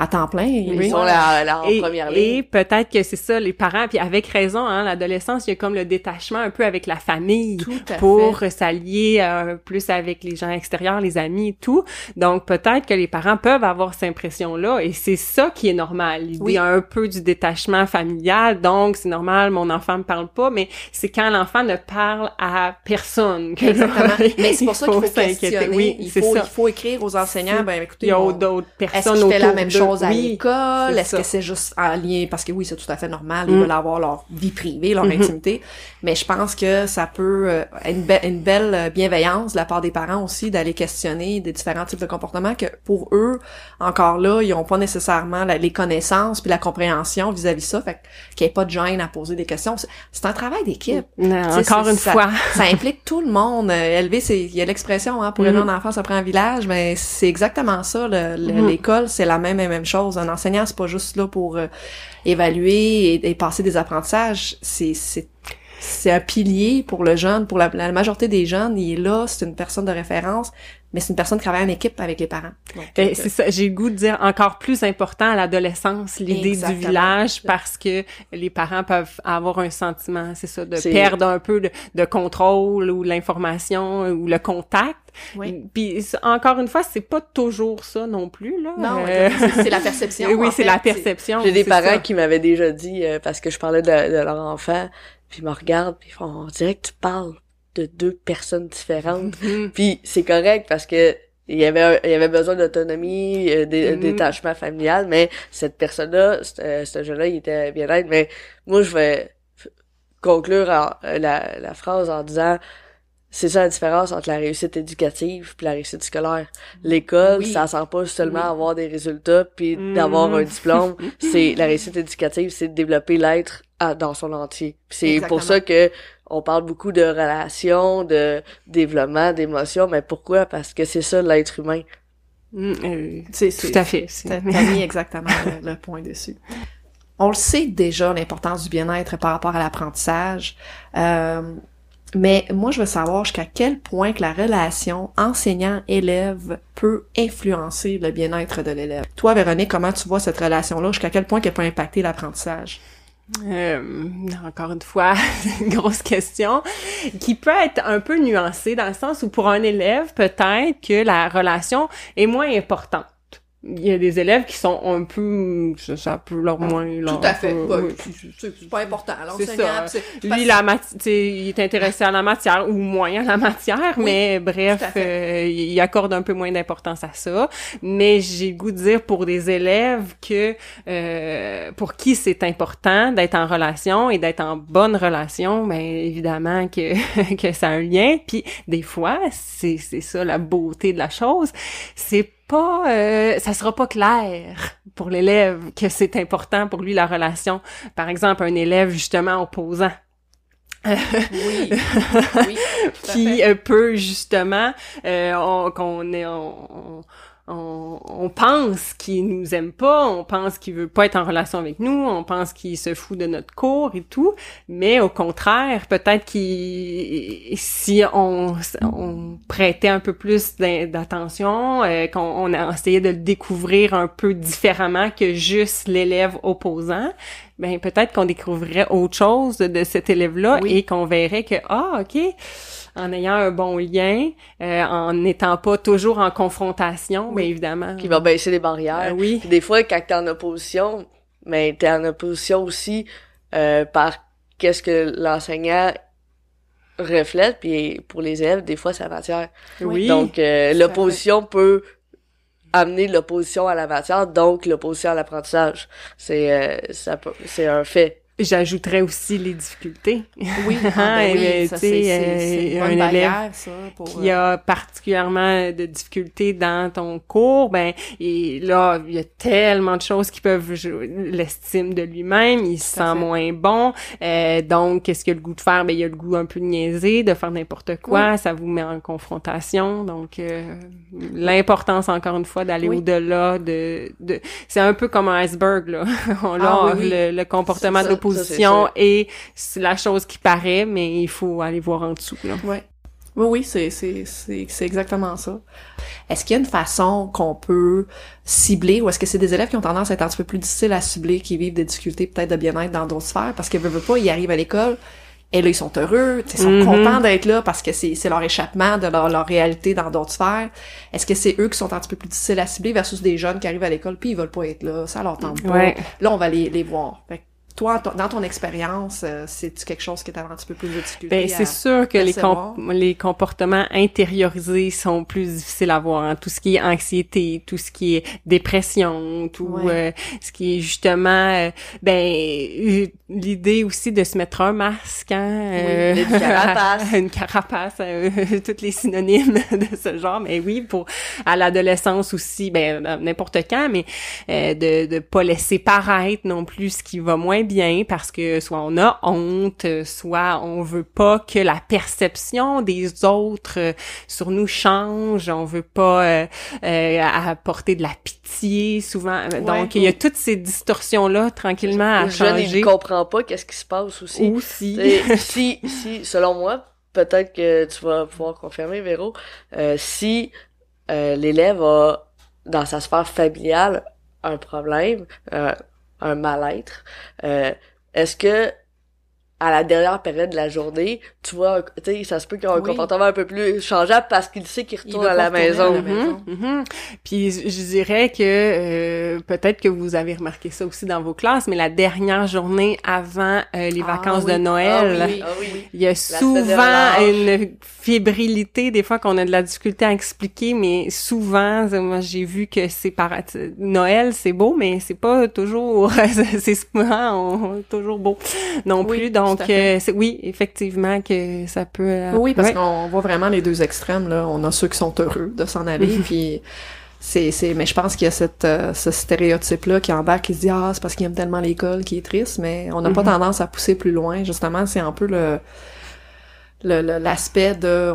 à temps plein. Ils Oui. sont là, là en et, première et ligne. peut-être que c'est ça, les parents, puis avec raison, hein, l'adolescence, il y a comme le détachement un peu avec la famille Tout à pour s'allier euh, plus avec les gens extérieurs, les amis et tout. Donc peut-être que les parents peuvent avoir cette impression-là, et c'est ça qui est normal. L'idée Oui. un peu du détachement familial, donc c'est normal, mon enfant me parle pas, mais c'est quand l'enfant ne parle à personne que là. <laughs> Mais c'est pour ça qu'il faut s'inquiéter. questionner. Oui, il, c'est faut, ça. il faut écrire aux enseignants, ben écoutez, Il y a d'autres personnes fait la autour même d'eux. Chose à Oui, l'école? Est-ce que c'est juste en lien? Parce que oui, c'est tout à fait normal. Ils Mm. veulent avoir leur vie privée, leur Mhm. intimité. Mais je pense que ça peut euh, être une, be- une belle euh, bienveillance de la part des parents aussi d'aller questionner des différents types de comportements que pour eux, encore là, ils ont pas nécessairement la- les connaissances puis la compréhension vis-à-vis ça. Fait qu'il n'y ait pas de gêne à poser des questions. C'est- un travail d'équipe. Sais, encore une ça- fois. ça implique tout le monde. Euh, élever, c'est il y a l'expression hein, pour élever Mhm. un enfant, ça prend un village, mais c'est exactement ça. Mhm. L'école, c'est la même et chose. Un enseignant, c'est pas juste là pour euh, évaluer et, passer des apprentissages. C'est c'est c'est un pilier pour le jeune, pour la, la majorité des jeunes. Il est là, c'est une personne de référence, mais c'est une personne qui travaille en équipe avec les parents. Donc, Ben, euh, c'est ça, j'ai le goût de dire encore plus important à l'adolescence, l'idée du village, parce que les parents peuvent avoir un sentiment, c'est ça, de perdre un peu de, de contrôle ou l'information ou le contact. Oui. Puis encore une fois, c'est pas toujours ça non plus là. non, Euh, c'est- c'est la <laughs> perception. oui, c'est la perception. J'ai des parents ça. qui m'avaient déjà dit, euh, parce que je parlais de, de leur enfant, puis ils me regardent, puis ils font, on dirait que tu parles de deux personnes différentes. Mhm. Puis c'est correct parce que il y avait il y avait besoin d'autonomie, euh, dé- Mhm. détachement familial, mais cette personne-là, ce euh, ce jeune-là, il était bien aide. Mais moi, je vais f- conclure en- euh, la, la phrase en disant c'est ça la différence entre la réussite éducative puis la réussite scolaire. L'école, Oui. ça sert pas seulement Oui. avoir des résultats puis Mhm. d'avoir un diplôme. <laughs> C'est la réussite éducative, c'est de développer l'être à- dans son entier. C'est pour ça que on parle beaucoup de relations, de développement, d'émotions, mais pourquoi? Parce que c'est ça l'être humain. Mm, euh, C'est- tout à fait. t'as mis exactement le, le point dessus. On le sait déjà, l'importance du bien-être par rapport à l'apprentissage. Euh, mais moi, je veux savoir jusqu'à quel point que la relation enseignant-élève peut influencer le bien-être de l'élève. Toi, Véronique, comment tu vois cette relation-là? Jusqu'à quel point qu'elle peut impacter l'apprentissage? Euh, encore une fois, une <laughs> grosse question qui peut être un peu nuancée dans le sens où pour un élève, peut-être que la relation est moins importante. Il y a des élèves qui sont un peu, ça, ça peut leur moins, leur, oui. C'est pas important. C'est ça. Lui, la il est intéressé à la matière ou moins à la matière, Oui, mais tout à bref, fait. euh, il accorde un peu moins d'importance à ça. Mais j'ai goût de dire pour des élèves que euh, pour qui c'est important d'être en relation et d'être en bonne relation, ben évidemment que <laughs> que ça a un lien. Puis des fois, c'est c'est ça la beauté de la chose, c'est pas euh, ça sera pas clair pour l'élève que c'est important pour lui la relation par exemple un élève justement opposant Oui. oui. <laughs> qui euh, peut justement euh, on- qu'on est on, on, on pense qu'il nous aime pas, on pense qu'il veut pas être en relation avec nous, on pense qu'il se fout de notre cours et tout, mais au contraire, peut-être qu'il si on, on prêtait un peu plus d'attention, euh, qu'on on a essayé de le découvrir un peu différemment que juste l'élève opposant, ben peut-être qu'on découvrirait autre chose de cet élève-là Oui. et qu'on verrait que ah ok en ayant un bon lien, euh, en n'étant pas toujours en confrontation, bien évidemment. Qui va baisser les barrières. Euh, oui. Puis des fois, quand t'es en opposition, mais t'es en opposition aussi euh, par qu'est-ce que l'enseignant reflète, puis pour les élèves, des fois, c'est la matière. Oui. Donc, euh, l'opposition peut amener l'opposition à la matière, donc l'opposition à l'apprentissage. C'est euh, ça c'est un fait. J'ajouterais aussi les difficultés. Oui, <laughs> ah, ben oui, mais, ça, c'est- euh, un barrière, ça, pour, qui euh, a particulièrement de difficultés dans ton cours, ben et là il y a tellement de choses qui peuvent jouer l'estime de lui-même, il se sent fait. moins bon, euh, donc qu'est-ce qu'il a le goût de faire? Ben il a le goût un peu de niaiser, de faire n'importe quoi, ça vous met en confrontation, donc euh, l'importance encore une fois d'aller Oui. au-delà de, de c'est un peu comme un iceberg là, <laughs> on Ah oui, oui. le, le comportement de l'opposition sûr. et c'est la chose qui paraît, mais il faut aller voir en dessous là. Ouais. Oui, oui, c'est, c'est, c'est, c'est exactement ça. Est-ce qu'il y a une façon qu'on peut cibler, ou est-ce que c'est des élèves qui ont tendance à être un petit peu plus difficiles à cibler, qui vivent des difficultés peut-être de bien-être dans d'autres sphères, parce qu'ils veulent pas, ils arrivent à l'école, et là, ils sont heureux, ils sont Mhm. contents d'être là parce que c'est, c'est leur échappement de leur, leur réalité dans d'autres sphères. Est-ce que c'est eux qui sont un petit peu plus difficiles à cibler versus des jeunes qui arrivent à l'école puis ils veulent pas être là, ça leur tente pas. Ouais. Là, on va les, les voir. Fait toi, ton- dans ton expérience, euh, c'est quelque chose qui t'avait un petit peu plus de difficulté Ben, c'est sûr que les, com- les comportements intériorisés sont plus difficiles à voir. hein. Tout ce qui est anxiété, tout ce qui est dépression, tout Ouais. euh, ce qui est justement, euh, ben, euh, l'idée aussi de se mettre un masque, hein, euh, une carapace. <laughs> une carapace, <laughs> toutes les synonymes de ce genre. Mais oui, pour à l'adolescence aussi, ben n'importe quand, mais euh, de de pas laisser paraître non plus ce qui va moins bien parce que soit on a honte, soit on veut pas que la perception des autres euh, sur nous change, on veut pas euh, euh, apporter de la pitié souvent. Donc il y a toutes ces distorsions là tranquillement à Le jeune, il changer ne comprend pas qu'est-ce qui se passe aussi. aussi. T'sais, si, si, selon moi, peut-être que tu vas pouvoir confirmer, Véro, euh, si euh, l'élève a, dans sa sphère familiale, un problème, euh, un mal-être, euh, est-ce que à la dernière période de la journée, tu vois, tu sais, ça se peut qu'il ait un Oui. comportement un peu plus changeable parce qu'il sait qu'il Il retourne à la à maison. la maison. Mhm. Puis je dirais que euh, peut-être que vous avez remarqué ça aussi dans vos classes, mais la dernière journée avant euh, les Ah vacances oui. de Noël, Ah oui, ah oui. il y a souvent une fébrilité, des fois qu'on a de la difficulté à expliquer, mais souvent, moi j'ai vu que c'est par Noël, c'est beau, mais c'est pas toujours, <laughs> c'est souvent on- toujours beau non Oui, plus. Donc euh, oui, effectivement que ça peut. euh, Oui, parce ouais. qu'on voit vraiment les deux extrêmes. Là. On a ceux qui sont heureux de s'en aller, puis c'est, c'est, mais je pense qu'il y a cette, euh, ce stéréotype-là qui embarque, qui se dit ah c'est parce qu'il aime tellement l'école qui est triste, mais on n'a pas Mhm. tendance à pousser plus loin. Justement, c'est un peu le, l'aspect de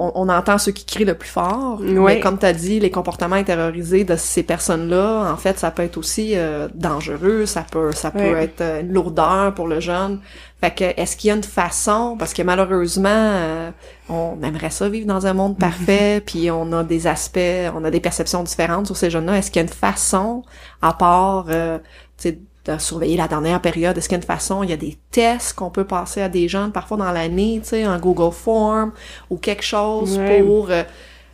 on, on, entend ceux qui crient le plus fort, Ouais. mais comme tu as dit, les comportements intériorisés de ces personnes-là, en fait, ça peut être aussi euh, dangereux, ça peut ça peut être euh, une lourdeur pour le jeune. Fait que est-ce qu'il y a une façon parce que malheureusement euh, on aimerait ça vivre dans un monde parfait, puis on a des aspects, on a des perceptions différentes sur ces jeunes-là. Est-ce qu'il y a une façon à part euh, tu sais, de surveiller la dernière période, est-ce qu'il y a une façon, il y a des tests qu'on peut passer à des jeunes parfois dans l'année, tu sais, un Google Form ou quelque chose pour euh,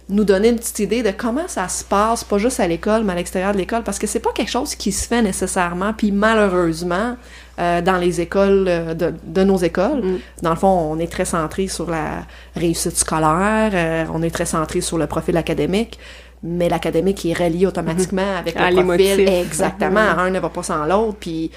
nous donner une petite idée de comment ça se passe, pas juste à l'école, mais à l'extérieur de l'école, parce que c'est pas quelque chose qui se fait nécessairement, puis malheureusement, euh, dans les écoles, euh, de, de nos écoles, Mm. dans le fond, on est très centré sur la réussite scolaire, euh, on est très centré sur le profil académique, mais l'académique est relié automatiquement avec À le profil. Exactement, un ne va pas sans l'autre, puis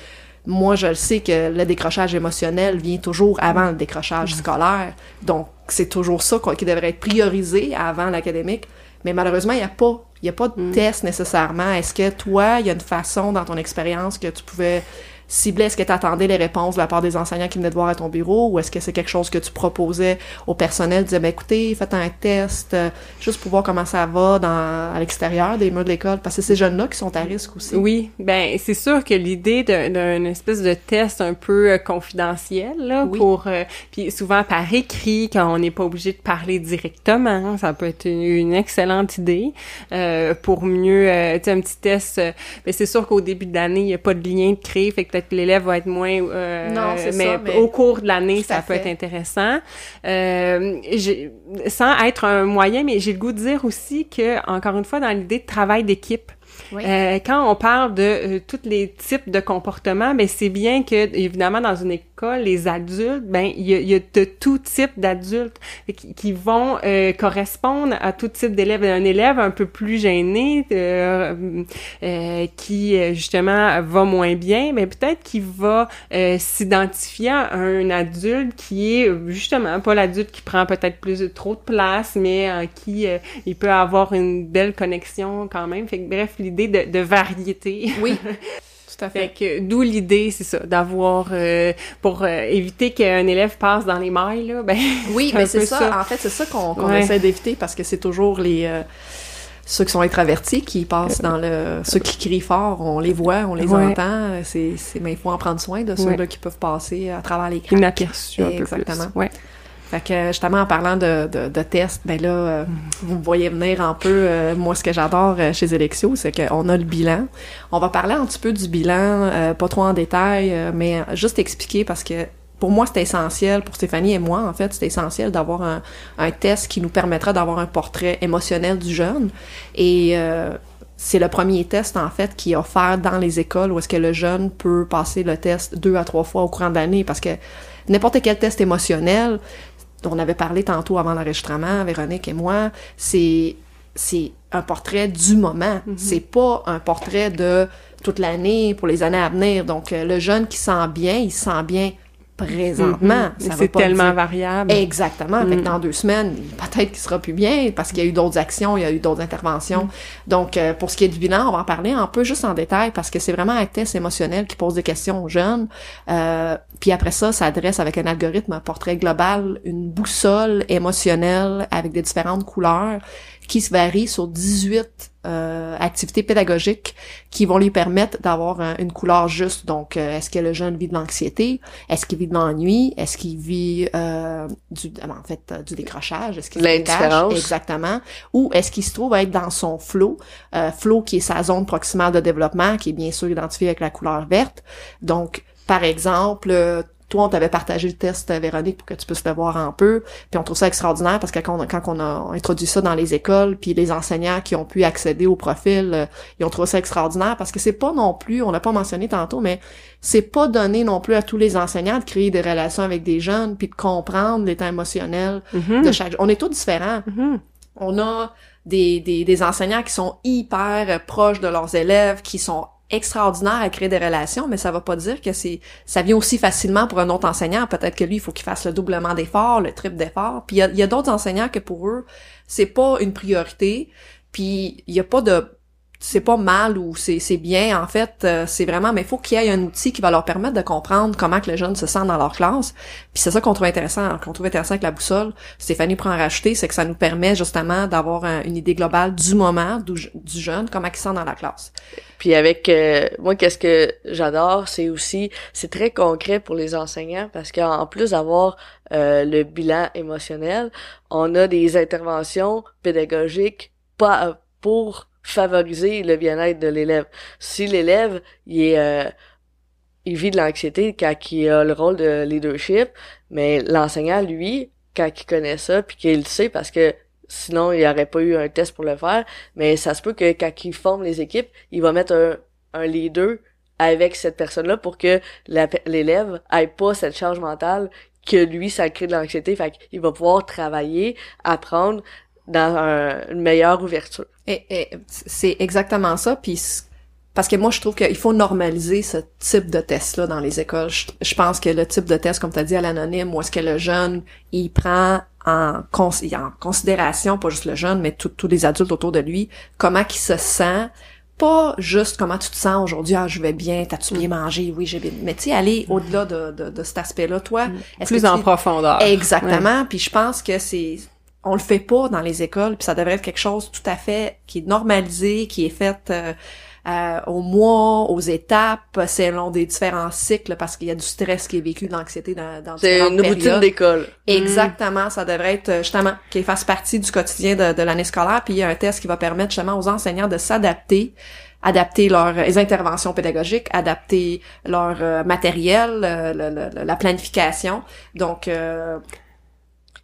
moi, je le sais que le décrochage émotionnel vient toujours avant le décrochage scolaire. Donc, c'est toujours ça quoi, qui devrait être priorisé avant l'académique. Mais malheureusement, il n'y a pas, il y a pas de test nécessairement. Est-ce que toi, il y a une façon dans ton expérience que tu pouvais cibler? Est-ce que tu attendais les réponses de la part des enseignants qui venaient te voir à ton bureau? Ou est-ce que c'est quelque chose que tu proposais au personnel? Tu disais, ben, écoutez, faites un test, euh, juste pour voir comment ça va dans, à l'extérieur des murs de l'école. Parce que c'est ces jeunes-là qui sont à risque aussi. Oui, ben c'est sûr que l'idée d'un espèce de test un peu euh, confidentiel là Oui. pour euh, puis souvent par écrit quand on n'est pas obligé de parler directement, ça peut être une, une excellente idée euh, pour mieux euh, tu sais un petit test euh, ben c'est sûr qu'au début de l'année, il n'y a pas de lien de créer, fait que peut-être l'élève va être moins euh, Non, mais, ça, mais au cours de l'année, ça peut fait. être intéressant. Euh, j'ai- sans être un moyen, mais j'ai le goût de dire aussi que encore une fois dans l'idée de travail d'équipe Euh, quand on parle de euh, tous les types de comportements, ben c'est bien que évidemment dans une école, les adultes, ben il y y a de tout type d'adultes qui, qui vont euh, correspondre à tout type d'élèves. Un élève un peu plus gêné, euh, euh, qui justement va moins bien, mais peut-être qu'il va s'identifier à un adulte qui est justement pas l'adulte qui prend peut-être plus trop de place, mais en qui il peut avoir une belle connexion quand même. Fait que bref, l'idée de, de variété. Oui, <laughs> tout à Fait d'où l'idée, c'est ça, d'avoir euh, pour euh, éviter qu'un élève passe dans les mailles là, ben <laughs> Oui, mais c'est peu ça. En fait, c'est ça qu'on Ouais. essaie d'éviter parce que c'est toujours les euh, ceux qui sont introvertis qui passent dans le ceux qui crient fort, on les voit, on les Ouais. entend. C'est mais il faut en prendre soin de ceux Ouais. là qui peuvent passer à travers les cracks. inaperçu un peu Exactement. plus. Fait que justement en parlant de, de, de tests, ben là, euh, vous voyez venir un peu. euh, moi, ce que j'adore euh, chez Elexio, c'est qu'on a le bilan. On va parler un petit peu du bilan, euh, pas trop en détail, euh, mais juste expliquer parce que pour moi, c'était essentiel, pour Stéphanie et moi, en fait, c'était essentiel d'avoir un, un test qui nous permettra d'avoir un portrait émotionnel du jeune. Et c'est le premier test, en fait, qui est offert dans les écoles où est-ce que le jeune peut passer le test deux à trois fois au courant de l'année parce que n'importe quel test émotionnel, on avait parlé tantôt avant l'enregistrement, Véronique et moi, c'est c'est un portrait du moment. C'est pas un portrait de toute l'année pour les années à venir. Donc, euh, le jeune qui sent bien, il se sent bien présentement. Ça veut C'est tellement dire- variable. Exactement. Fait que Mm. dans deux semaines, peut-être qu'il sera plus bien parce qu'il y a eu d'autres actions, il y a eu d'autres interventions. Mm. Donc, euh, pour ce qui est du bilan, on va en parler un peu juste en détail parce que c'est vraiment un test émotionnel qui pose des questions aux jeunes. Euh, puis après ça, ça adresse avec un algorithme un portrait global, une boussole émotionnelle avec des différentes couleurs qui se varient sur 18 euh, activités pédagogiques qui vont lui permettre d'avoir un- une couleur juste. Donc, euh, est-ce que le jeune vit de l'anxiété? Est-ce qu'il vit de l'ennui? Est-ce qu'il vit euh, du, en fait, euh, du décrochage? Est-ce qu'il L'indifférence. Exactement. Ou est-ce qu'il se trouve à être dans son flow? Euh, flow qui est sa zone proximale de développement, qui est bien sûr identifiée avec la couleur verte. Donc, par exemple, toi, on t'avait partagé le test, euh, Véronique, pour que tu puisses le voir un peu. Puis on trouve ça extraordinaire parce que quand on, quand on a introduit ça dans les écoles, puis les enseignants qui ont pu accéder au profil, euh, ils ont trouvé ça extraordinaire parce que c'est pas non plus, on l'a pas mentionné tantôt, mais c'est pas donné non plus à tous les enseignants de créer des relations avec des jeunes puis de comprendre l'état émotionnel Mhm. de chaque. On est tous différents. Mhm. On a des, des, des enseignants qui sont hyper euh, proches de leurs élèves, qui sont extraordinaires à créer des relations, mais ça va pas dire que c'est ça vient aussi facilement pour un autre enseignant. Peut-être que lui, il faut qu'il fasse le doublement d'efforts, le triple d'efforts. Puis il y a, a d'autres enseignants que pour eux, c'est pas une priorité. Puis il y a pas de c'est pas mal ou c'est bien en fait euh, c'est vraiment mais il faut qu'il y ait un outil qui va leur permettre de comprendre comment que les jeunes se sentent dans leur classe. Puis c'est ça qu'on trouve intéressant qu'on trouve intéressant avec la boussole. Stéphanie prend en rajouter c'est que ça nous permet justement d'avoir un- une idée globale du moment du, du jeune comment il se sent dans la classe. Puis avec euh, moi, qu'est-ce que j'adore, c'est aussi c'est très concret pour les enseignants parce qu'en plus d'avoir euh, le bilan émotionnel, on a des interventions pédagogiques pas pour favoriser le bien-être de l'élève. Si l'élève il est euh, il vit de l'anxiété quand il a le rôle de leadership, mais l'enseignant lui quand il connaît ça puis qu'il le sait parce que sinon il n'y aurait pas eu un test pour le faire, mais ça se peut que quand il forme les équipes, il va mettre un, un leader avec cette personne-là pour que l'élève ait pas cette charge mentale que lui, ça crée de l'anxiété. Fait qu'il va pouvoir travailler, apprendre dans un- une meilleure ouverture. Et, et c'est exactement ça. Puis parce que moi, je trouve qu'il faut normaliser ce type de test-là dans les écoles. Je, je pense que le type de test, comme tu as dit à l'anonyme, où est-ce que le jeune, il prend en, cons- en considération, pas juste le jeune, mais tous les adultes autour de lui, comment il se sent, pas juste comment tu te sens aujourd'hui, ah, je vais bien, t'as-tu bien mangé, oui, j'ai bien, mais tu sais, aller au-delà de, de, de cet aspect-là, toi, est-ce Plus que en profondeur. Exactement. Puis je pense que c'est on le fait pas dans les écoles, puis ça devrait être quelque chose tout à fait qui est normalisé, qui est fait euh, euh, au mois, aux étapes, selon des différents cycles, parce qu'il y a du stress qui est vécu, de l'anxiété dans, dans C'est une routine d'école. Exactement, ça devrait être euh, justement qu'il fasse partie du quotidien de, de l'année scolaire, puis il y a un test qui va permettre justement aux enseignants de s'adapter adapter leurs les interventions pédagogiques, adapter leur euh, matériel, euh, le- le- la planification. Donc, euh,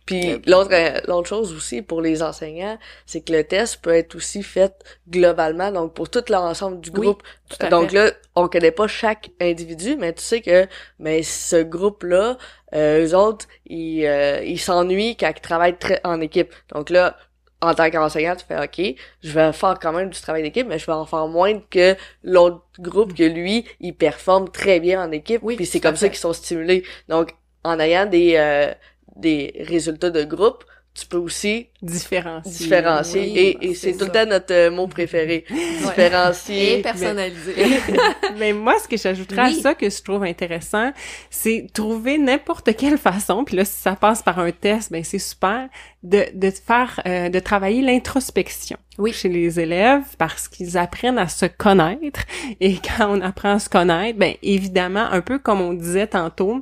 Puis l'autre euh, l'autre chose aussi pour les enseignants, c'est que le test peut être aussi fait globalement, donc pour tout l'ensemble du Oui, groupe. tout à donc fait. là, on connaît pas chaque individu, mais tu sais que mais ce groupe-là, euh, eux autres, ils euh, ils s'ennuient quand ils travaillent très en équipe. Donc là, en tant qu'enseignant, tu fais OK, je vais faire quand même du travail d'équipe, mais je vais en faire moins que l'autre groupe que lui, il performe très bien en équipe. Oui, puis c'est comme ça qu'ils sont stimulés. Donc en ayant des euh, des résultats de groupe, tu peux aussi Différencier. différencier. oui, et et c'est tout le temps notre euh, mot préféré. <laughs> et Différencier. personnalisé. <laughs> Mais moi, ce que j'ajouterais Oui. à ça que je trouve intéressant, c'est trouver n'importe quelle façon, puis là, si ça passe par un test, ben c'est super, de, de faire, euh, de travailler l'introspection Oui. chez les élèves parce qu'ils apprennent à se connaître. Et quand on apprend à se connaître, ben évidemment, un peu comme on disait tantôt,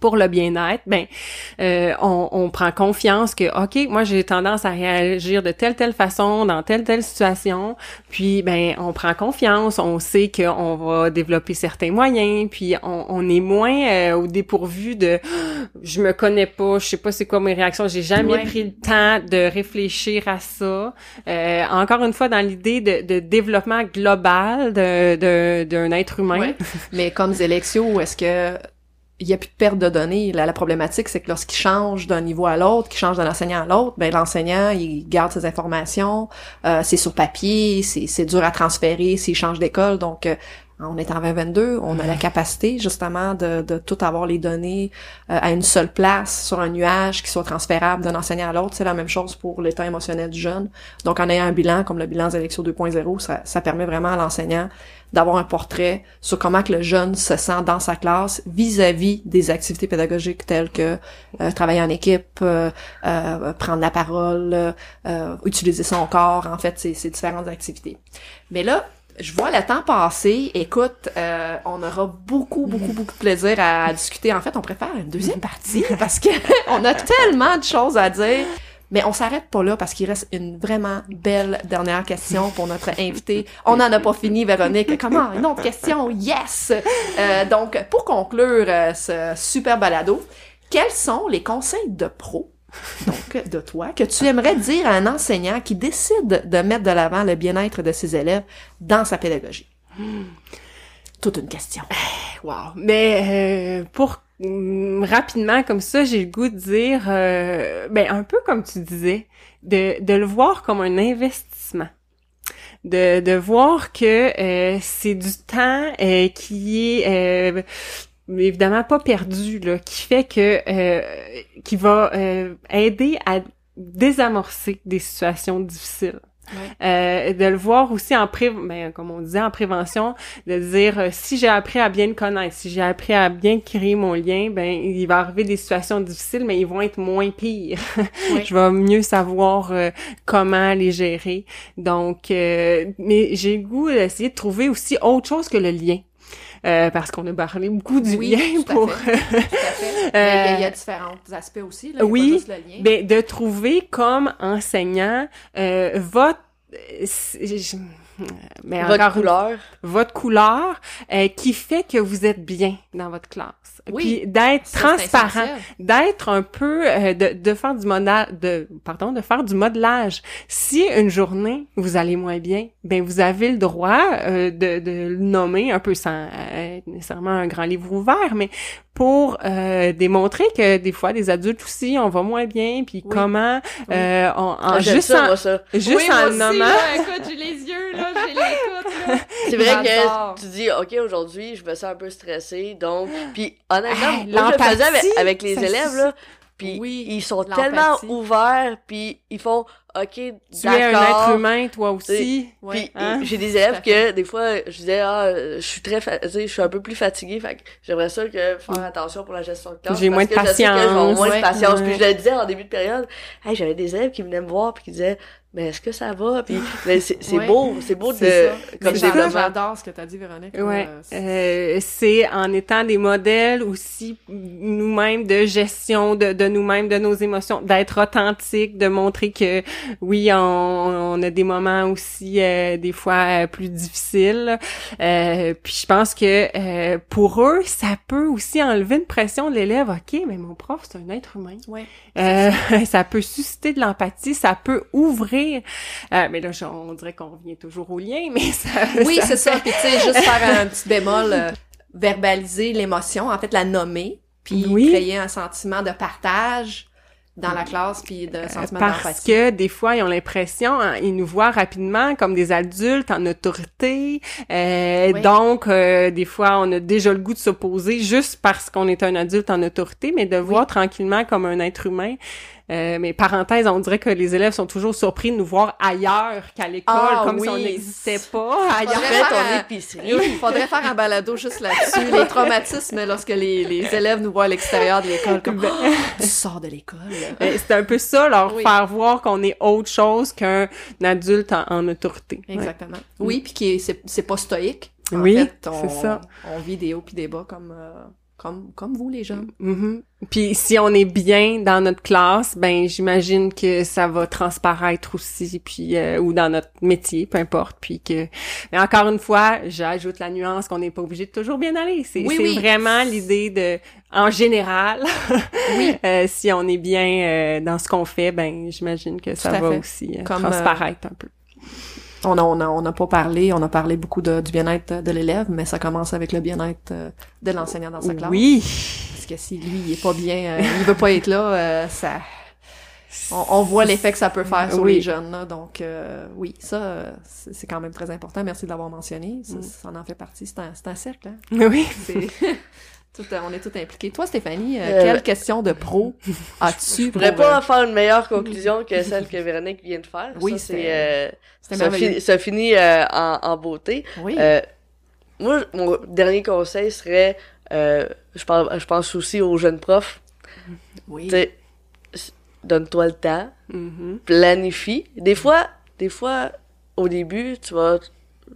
pour le bien-être, ben euh, on, on, prend confiance que ok, moi j'ai tendance à réagir de telle telle façon dans telle telle situation, puis ben on prend confiance, on sait qu'on va développer certains moyens, puis on, on est moins euh, au dépourvu de <gasps> je me connais pas, je sais pas c'est quoi mes réactions, j'ai jamais pris le temps de réfléchir à ça. Euh, encore une fois dans l'idée de, de, développement global de d'un être humain. <laughs> Mais comme Zélexio, est-ce que il y a plus de perte de données. La, la problématique, c'est que lorsqu'il change d'un niveau à l'autre, qu'il change d'un enseignant à l'autre, ben l'enseignant, il garde ses informations, euh, c'est sur papier, c'est dur à transférer s'il change d'école. Donc, euh, on est en 2022, on a la capacité justement de, de tout avoir les données euh, à une seule place sur un nuage qui soit transférable d'un enseignant à l'autre. C'est la même chose pour l'état émotionnel du jeune. Donc en ayant un bilan comme le bilan Zélection 2.0, ça, ça permet vraiment à l'enseignant d'avoir un portrait sur comment que le jeune se sent dans sa classe vis-à-vis des activités pédagogiques telles que euh, travailler en équipe, euh, euh, prendre la parole, utiliser son corps, en fait, ces différentes activités. Mais là, je vois le temps passer. Écoute, on aura beaucoup, beaucoup, beaucoup de plaisir à, discuter. En fait, on préfère une deuxième partie <laughs> parce que <laughs> on a tellement de choses à dire. Mais on s'arrête pas là parce qu'il reste une vraiment belle dernière question pour notre invité. On n'en a pas fini, Véronique. Comment? Une autre question? Yes! Euh, donc, pour conclure euh, ce super balado, quels sont les conseils de pro <laughs> donc de toi, que tu aimerais dire à un enseignant qui décide de mettre de l'avant le bien-être de ses élèves dans sa pédagogie? Toute une question. Wow. Mais euh, pour Mm, rapidement comme ça, j'ai le goût de dire, euh, ben un peu comme tu disais, de, de le voir comme un investissement. De, de voir que euh, c'est du temps euh, qui est évidemment pas perdu, là, qui fait que qui va aider à désamorcer des situations difficiles. Euh, de le voir aussi en pré ben, comme on disait en prévention de dire euh, si j'ai appris à bien le connaître si j'ai appris à bien créer mon lien ben il va arriver des situations difficiles mais ils vont être moins pires. <laughs> Je vais mieux savoir euh, comment les gérer. Donc mais j'ai le goût d'essayer de trouver aussi autre chose que le lien euh, parce qu'on a parlé beaucoup du lien pour. tout <laughs> il y a différents aspects aussi. Là, oui, pas juste le lien. Ben, de trouver comme enseignant euh, votre mais votre couleur, votre couleur euh, qui fait que vous êtes bien dans votre classe. Oui, puis d'être transparent, d'être un peu euh, de, de faire du modèle de pardon, de faire du modelage. Si une journée vous allez moins bien, ben vous avez le droit euh, de, de le nommer un peu sans être nécessairement un grand livre ouvert, mais pour euh, démontrer que des fois les adultes aussi on va moins bien puis comment euh, on, en ah, juste ça, en ça. juste oui, en aussi, nommant là, écoute j'ai les yeux là l'écoute <laughs> c'est vrai que tu dis ok aujourd'hui je me sens un peu stressée donc puis honnêtement moi je le faisais avec, avec les élèves là puis oui, ils sont tellement ouverts puis ils font OK, Tu es un être humain, toi aussi. Puis hein? j'ai des élèves que des fois je disais ah je suis très je suis un peu plus fatiguée fait que j'aimerais ça que faire attention pour la gestion de classe J'ai moins de patience. j'ai moins de patience. Puis je le disais en début de période, hey, j'avais des élèves qui venaient me voir puis qui disaient mais est-ce que ça va? Puis c'est beau c'est beau de comme j'adore ce que tu as dit Véronique. Ouais. euh, c'est en étant des modèles aussi nous-mêmes de gestion de, de nous-mêmes de nos émotions d'être authentique de montrer que oui on, on a des moments aussi euh, des fois euh, plus difficiles. Euh, puis je pense que euh, pour eux ça peut aussi enlever une pression de l'élève. Ok mais mon prof c'est un être humain. Ouais, <laughs> ça peut susciter de l'empathie ça peut ouvrir euh, mais là, on dirait qu'on revient toujours au lien, mais <laughs> ça... Oui, c'est ça. Puis tu sais, juste faire un petit bémol, euh, verbaliser l'émotion, en fait, la nommer, puis créer un sentiment de partage dans la classe puis de euh, sentiment parce que des fois ils ont l'impression hein, ils nous voient rapidement comme des adultes en autorité. Euh, donc des fois on a déjà le goût de s'opposer juste parce qu'on est un adulte en autorité mais de voir tranquillement comme un être humain euh, mais parenthèse, on dirait que les élèves sont toujours surpris de nous voir ailleurs qu'à l'école, ah comme si on n'existait pas. Ailleurs, en fait, on épicerie. Il faudrait faire un balado juste là-dessus, les traumatismes lorsque les, les élèves nous voient à l'extérieur de l'école, comme ben, <laughs> oh, tu sors de l'école. Ben, c'est un peu ça, leur faire voir qu'on est autre chose qu'un adulte en, autorité. Exactement. Oui, puis qui c'est pas stoïque. En oui, c'est ça. On vit des hauts puis des bas comme. Euh, comme comme vous les jeunes. Mhm. Puis si on est bien dans notre classe, ben j'imagine que ça va transparaître aussi, puis euh, ou dans notre métier, peu importe. Puis que, mais encore une fois, j'ajoute la nuance qu'on n'est pas obligé de toujours bien aller. C'est Oui, c'est oui. vraiment l'idée de, en général, <laughs> Oui. euh, si on est bien euh, dans ce qu'on fait, ben j'imagine que ça Tout va fait. aussi euh, euh, transparaître un peu. On a, on a, on a pas parlé, on a parlé beaucoup de, du bien-être de l'élève, mais ça commence avec le bien-être euh, de l'enseignant dans sa classe. Oui. Parce que si lui, il est pas bien, euh, il veut pas être là, euh, ça... On, on voit l'effet que ça peut faire sur Oui. les jeunes, là. Donc, euh, oui, ça, c'est quand même très important. Merci de l'avoir mentionné. Ça, Mm. ça en fait partie. C'est un, c'est un cercle, hein. Oui. <laughs> Tout, euh, on est tous impliqués. Toi, Stéphanie, euh, Euh, quelle question de pro <laughs> as-tu Je pourrais pour, pas euh, faire une meilleure conclusion que celle que Véronique vient de faire. Oui, c'est, euh, ça, merveilleux. fi- ça finit en, en beauté. Oui. Moi, mon dernier conseil serait, je, parle, je pense aussi aux jeunes profs, oui. donne-toi le temps, Mhm. planifie. Des fois, des fois, au début, tu vas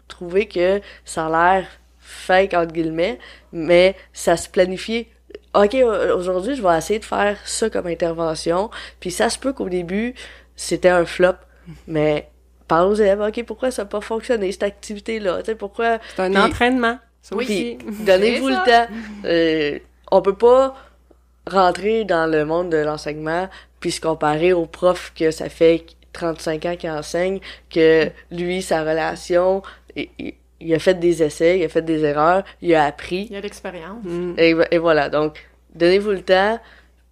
trouver que ça a l'air fake, entre guillemets, mais ça se planifie. OK, aujourd'hui, je vais essayer de faire ça comme intervention. Puis ça se peut qu'au début, c'était un flop, mais parle aux élèves, OK, pourquoi ça n'a pas fonctionné, cette activité-là? Tu sais, pourquoi... C'est un Puis- entraînement. Ça Oui. aussi. Donnez-vous le temps. Euh, on peut pas rentrer dans le monde de l'enseignement puis se comparer au prof que ça fait 35 ans qu'il enseigne, que lui, sa relation, il- il a fait des essais, il a fait des erreurs, il a appris. Il a l'expérience. Mm. Et, et voilà. Donc, donnez-vous le temps,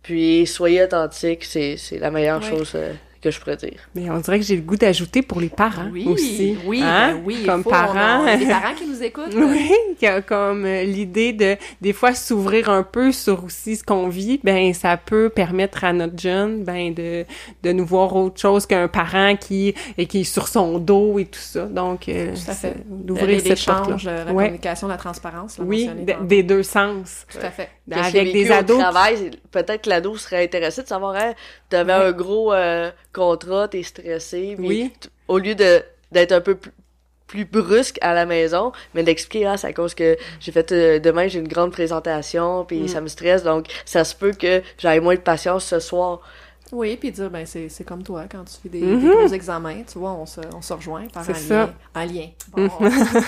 puis soyez authentique. C'est, c'est la meilleure Oui. chose euh, que je pourrais dire. Mais on dirait que j'ai le goût d'ajouter pour les parents Oui, aussi. oui, Hein? ben oui. Comme faut, on a- parents. on a des <laughs> parents qui nous écoutent. Oui, qui a comme euh, l'idée de des fois s'ouvrir un peu sur aussi ce qu'on vit, ben ça peut permettre à notre jeune ben de de nous voir autre chose qu'un parent qui et qui est sur son dos et tout ça. Donc euh, Tout à fait. d'ouvrir cette L'échange, porte euh, la Ouais. communication, la transparence. là, Oui, des deux sens. Tout à fait. Que Avec des au ados. travail, peut-être que l'ado serait intéressé de savoir, hein, t'avais Ouais. un gros euh, contrat, t'es stressé, Oui. t- au lieu de d'être un peu plus plus brusque à la maison, mais d'expliquer, ah, c'est à cause que j'ai fait, euh, demain, j'ai une grande présentation, puis Mm. ça me stresse, donc ça se peut que j'aille moins de patience ce soir. Oui, puis dire, ben, c'est, c'est comme toi, quand tu fais des, des gros examens, tu vois, on se, on se rejoint par un ça. lien. Un lien. Bon, <laughs>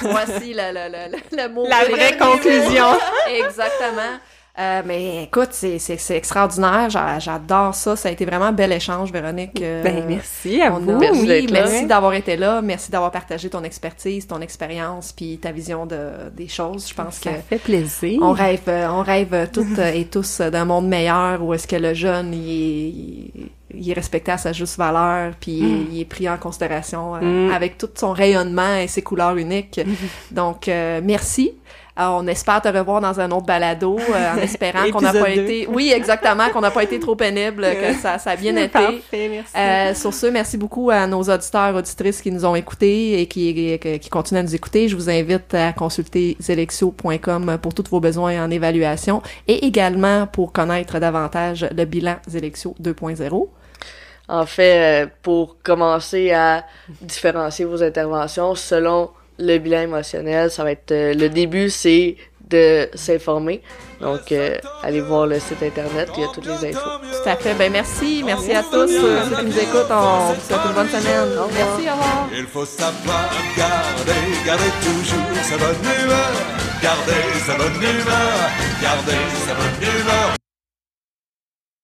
voici le, le, le, le, le mot. La clé. vraie conclusion. <laughs> Exactement. Euh, mais écoute, c'est, c'est, c'est extraordinaire. J'a- J'adore ça. Ça a été vraiment un bel échange, Véronique. Euh, Ben merci à vous. a- Merci oui, merci d'avoir été là. Merci d'avoir partagé ton expertise, ton expérience, puis ta vision de, des choses. Je pense que Ça fait plaisir. on rêve, euh, on rêve toutes et tous d'un monde meilleur où est-ce que le jeune il est, il- est respecté à sa juste valeur, puis il est pris en considération euh, Mm. avec tout son rayonnement et ses couleurs uniques. Donc euh, merci. Alors, on espère te revoir dans un autre balado, euh, en espérant qu'on n'a pas été, oui exactement, qu'on n'a pas été trop pénible, que ça, ça a bien été. Parfait, merci. Euh, sur ce, merci beaucoup à nos auditeurs, auditrices qui nous ont écoutés et qui, qui, qui continuent à nous écouter. Je vous invite à consulter zelexio.com pour tous vos besoins en évaluation et également pour connaître davantage le bilan Zelexio 2.0. En fait, euh, pour commencer à différencier vos interventions selon le bilan émotionnel, ça va être euh, le début, c'est de s'informer. Donc, euh, allez voir le site internet, il y a toutes les infos. Tout à fait. Ben merci, merci à tous euh, ceux qui nous écoutent. On vous souhaite une bonne semaine. Merci, au revoir. Il faut savoir garder, garder toujours sa bonne humeur. Garder sa bonne humeur, garder sa bonne humeur.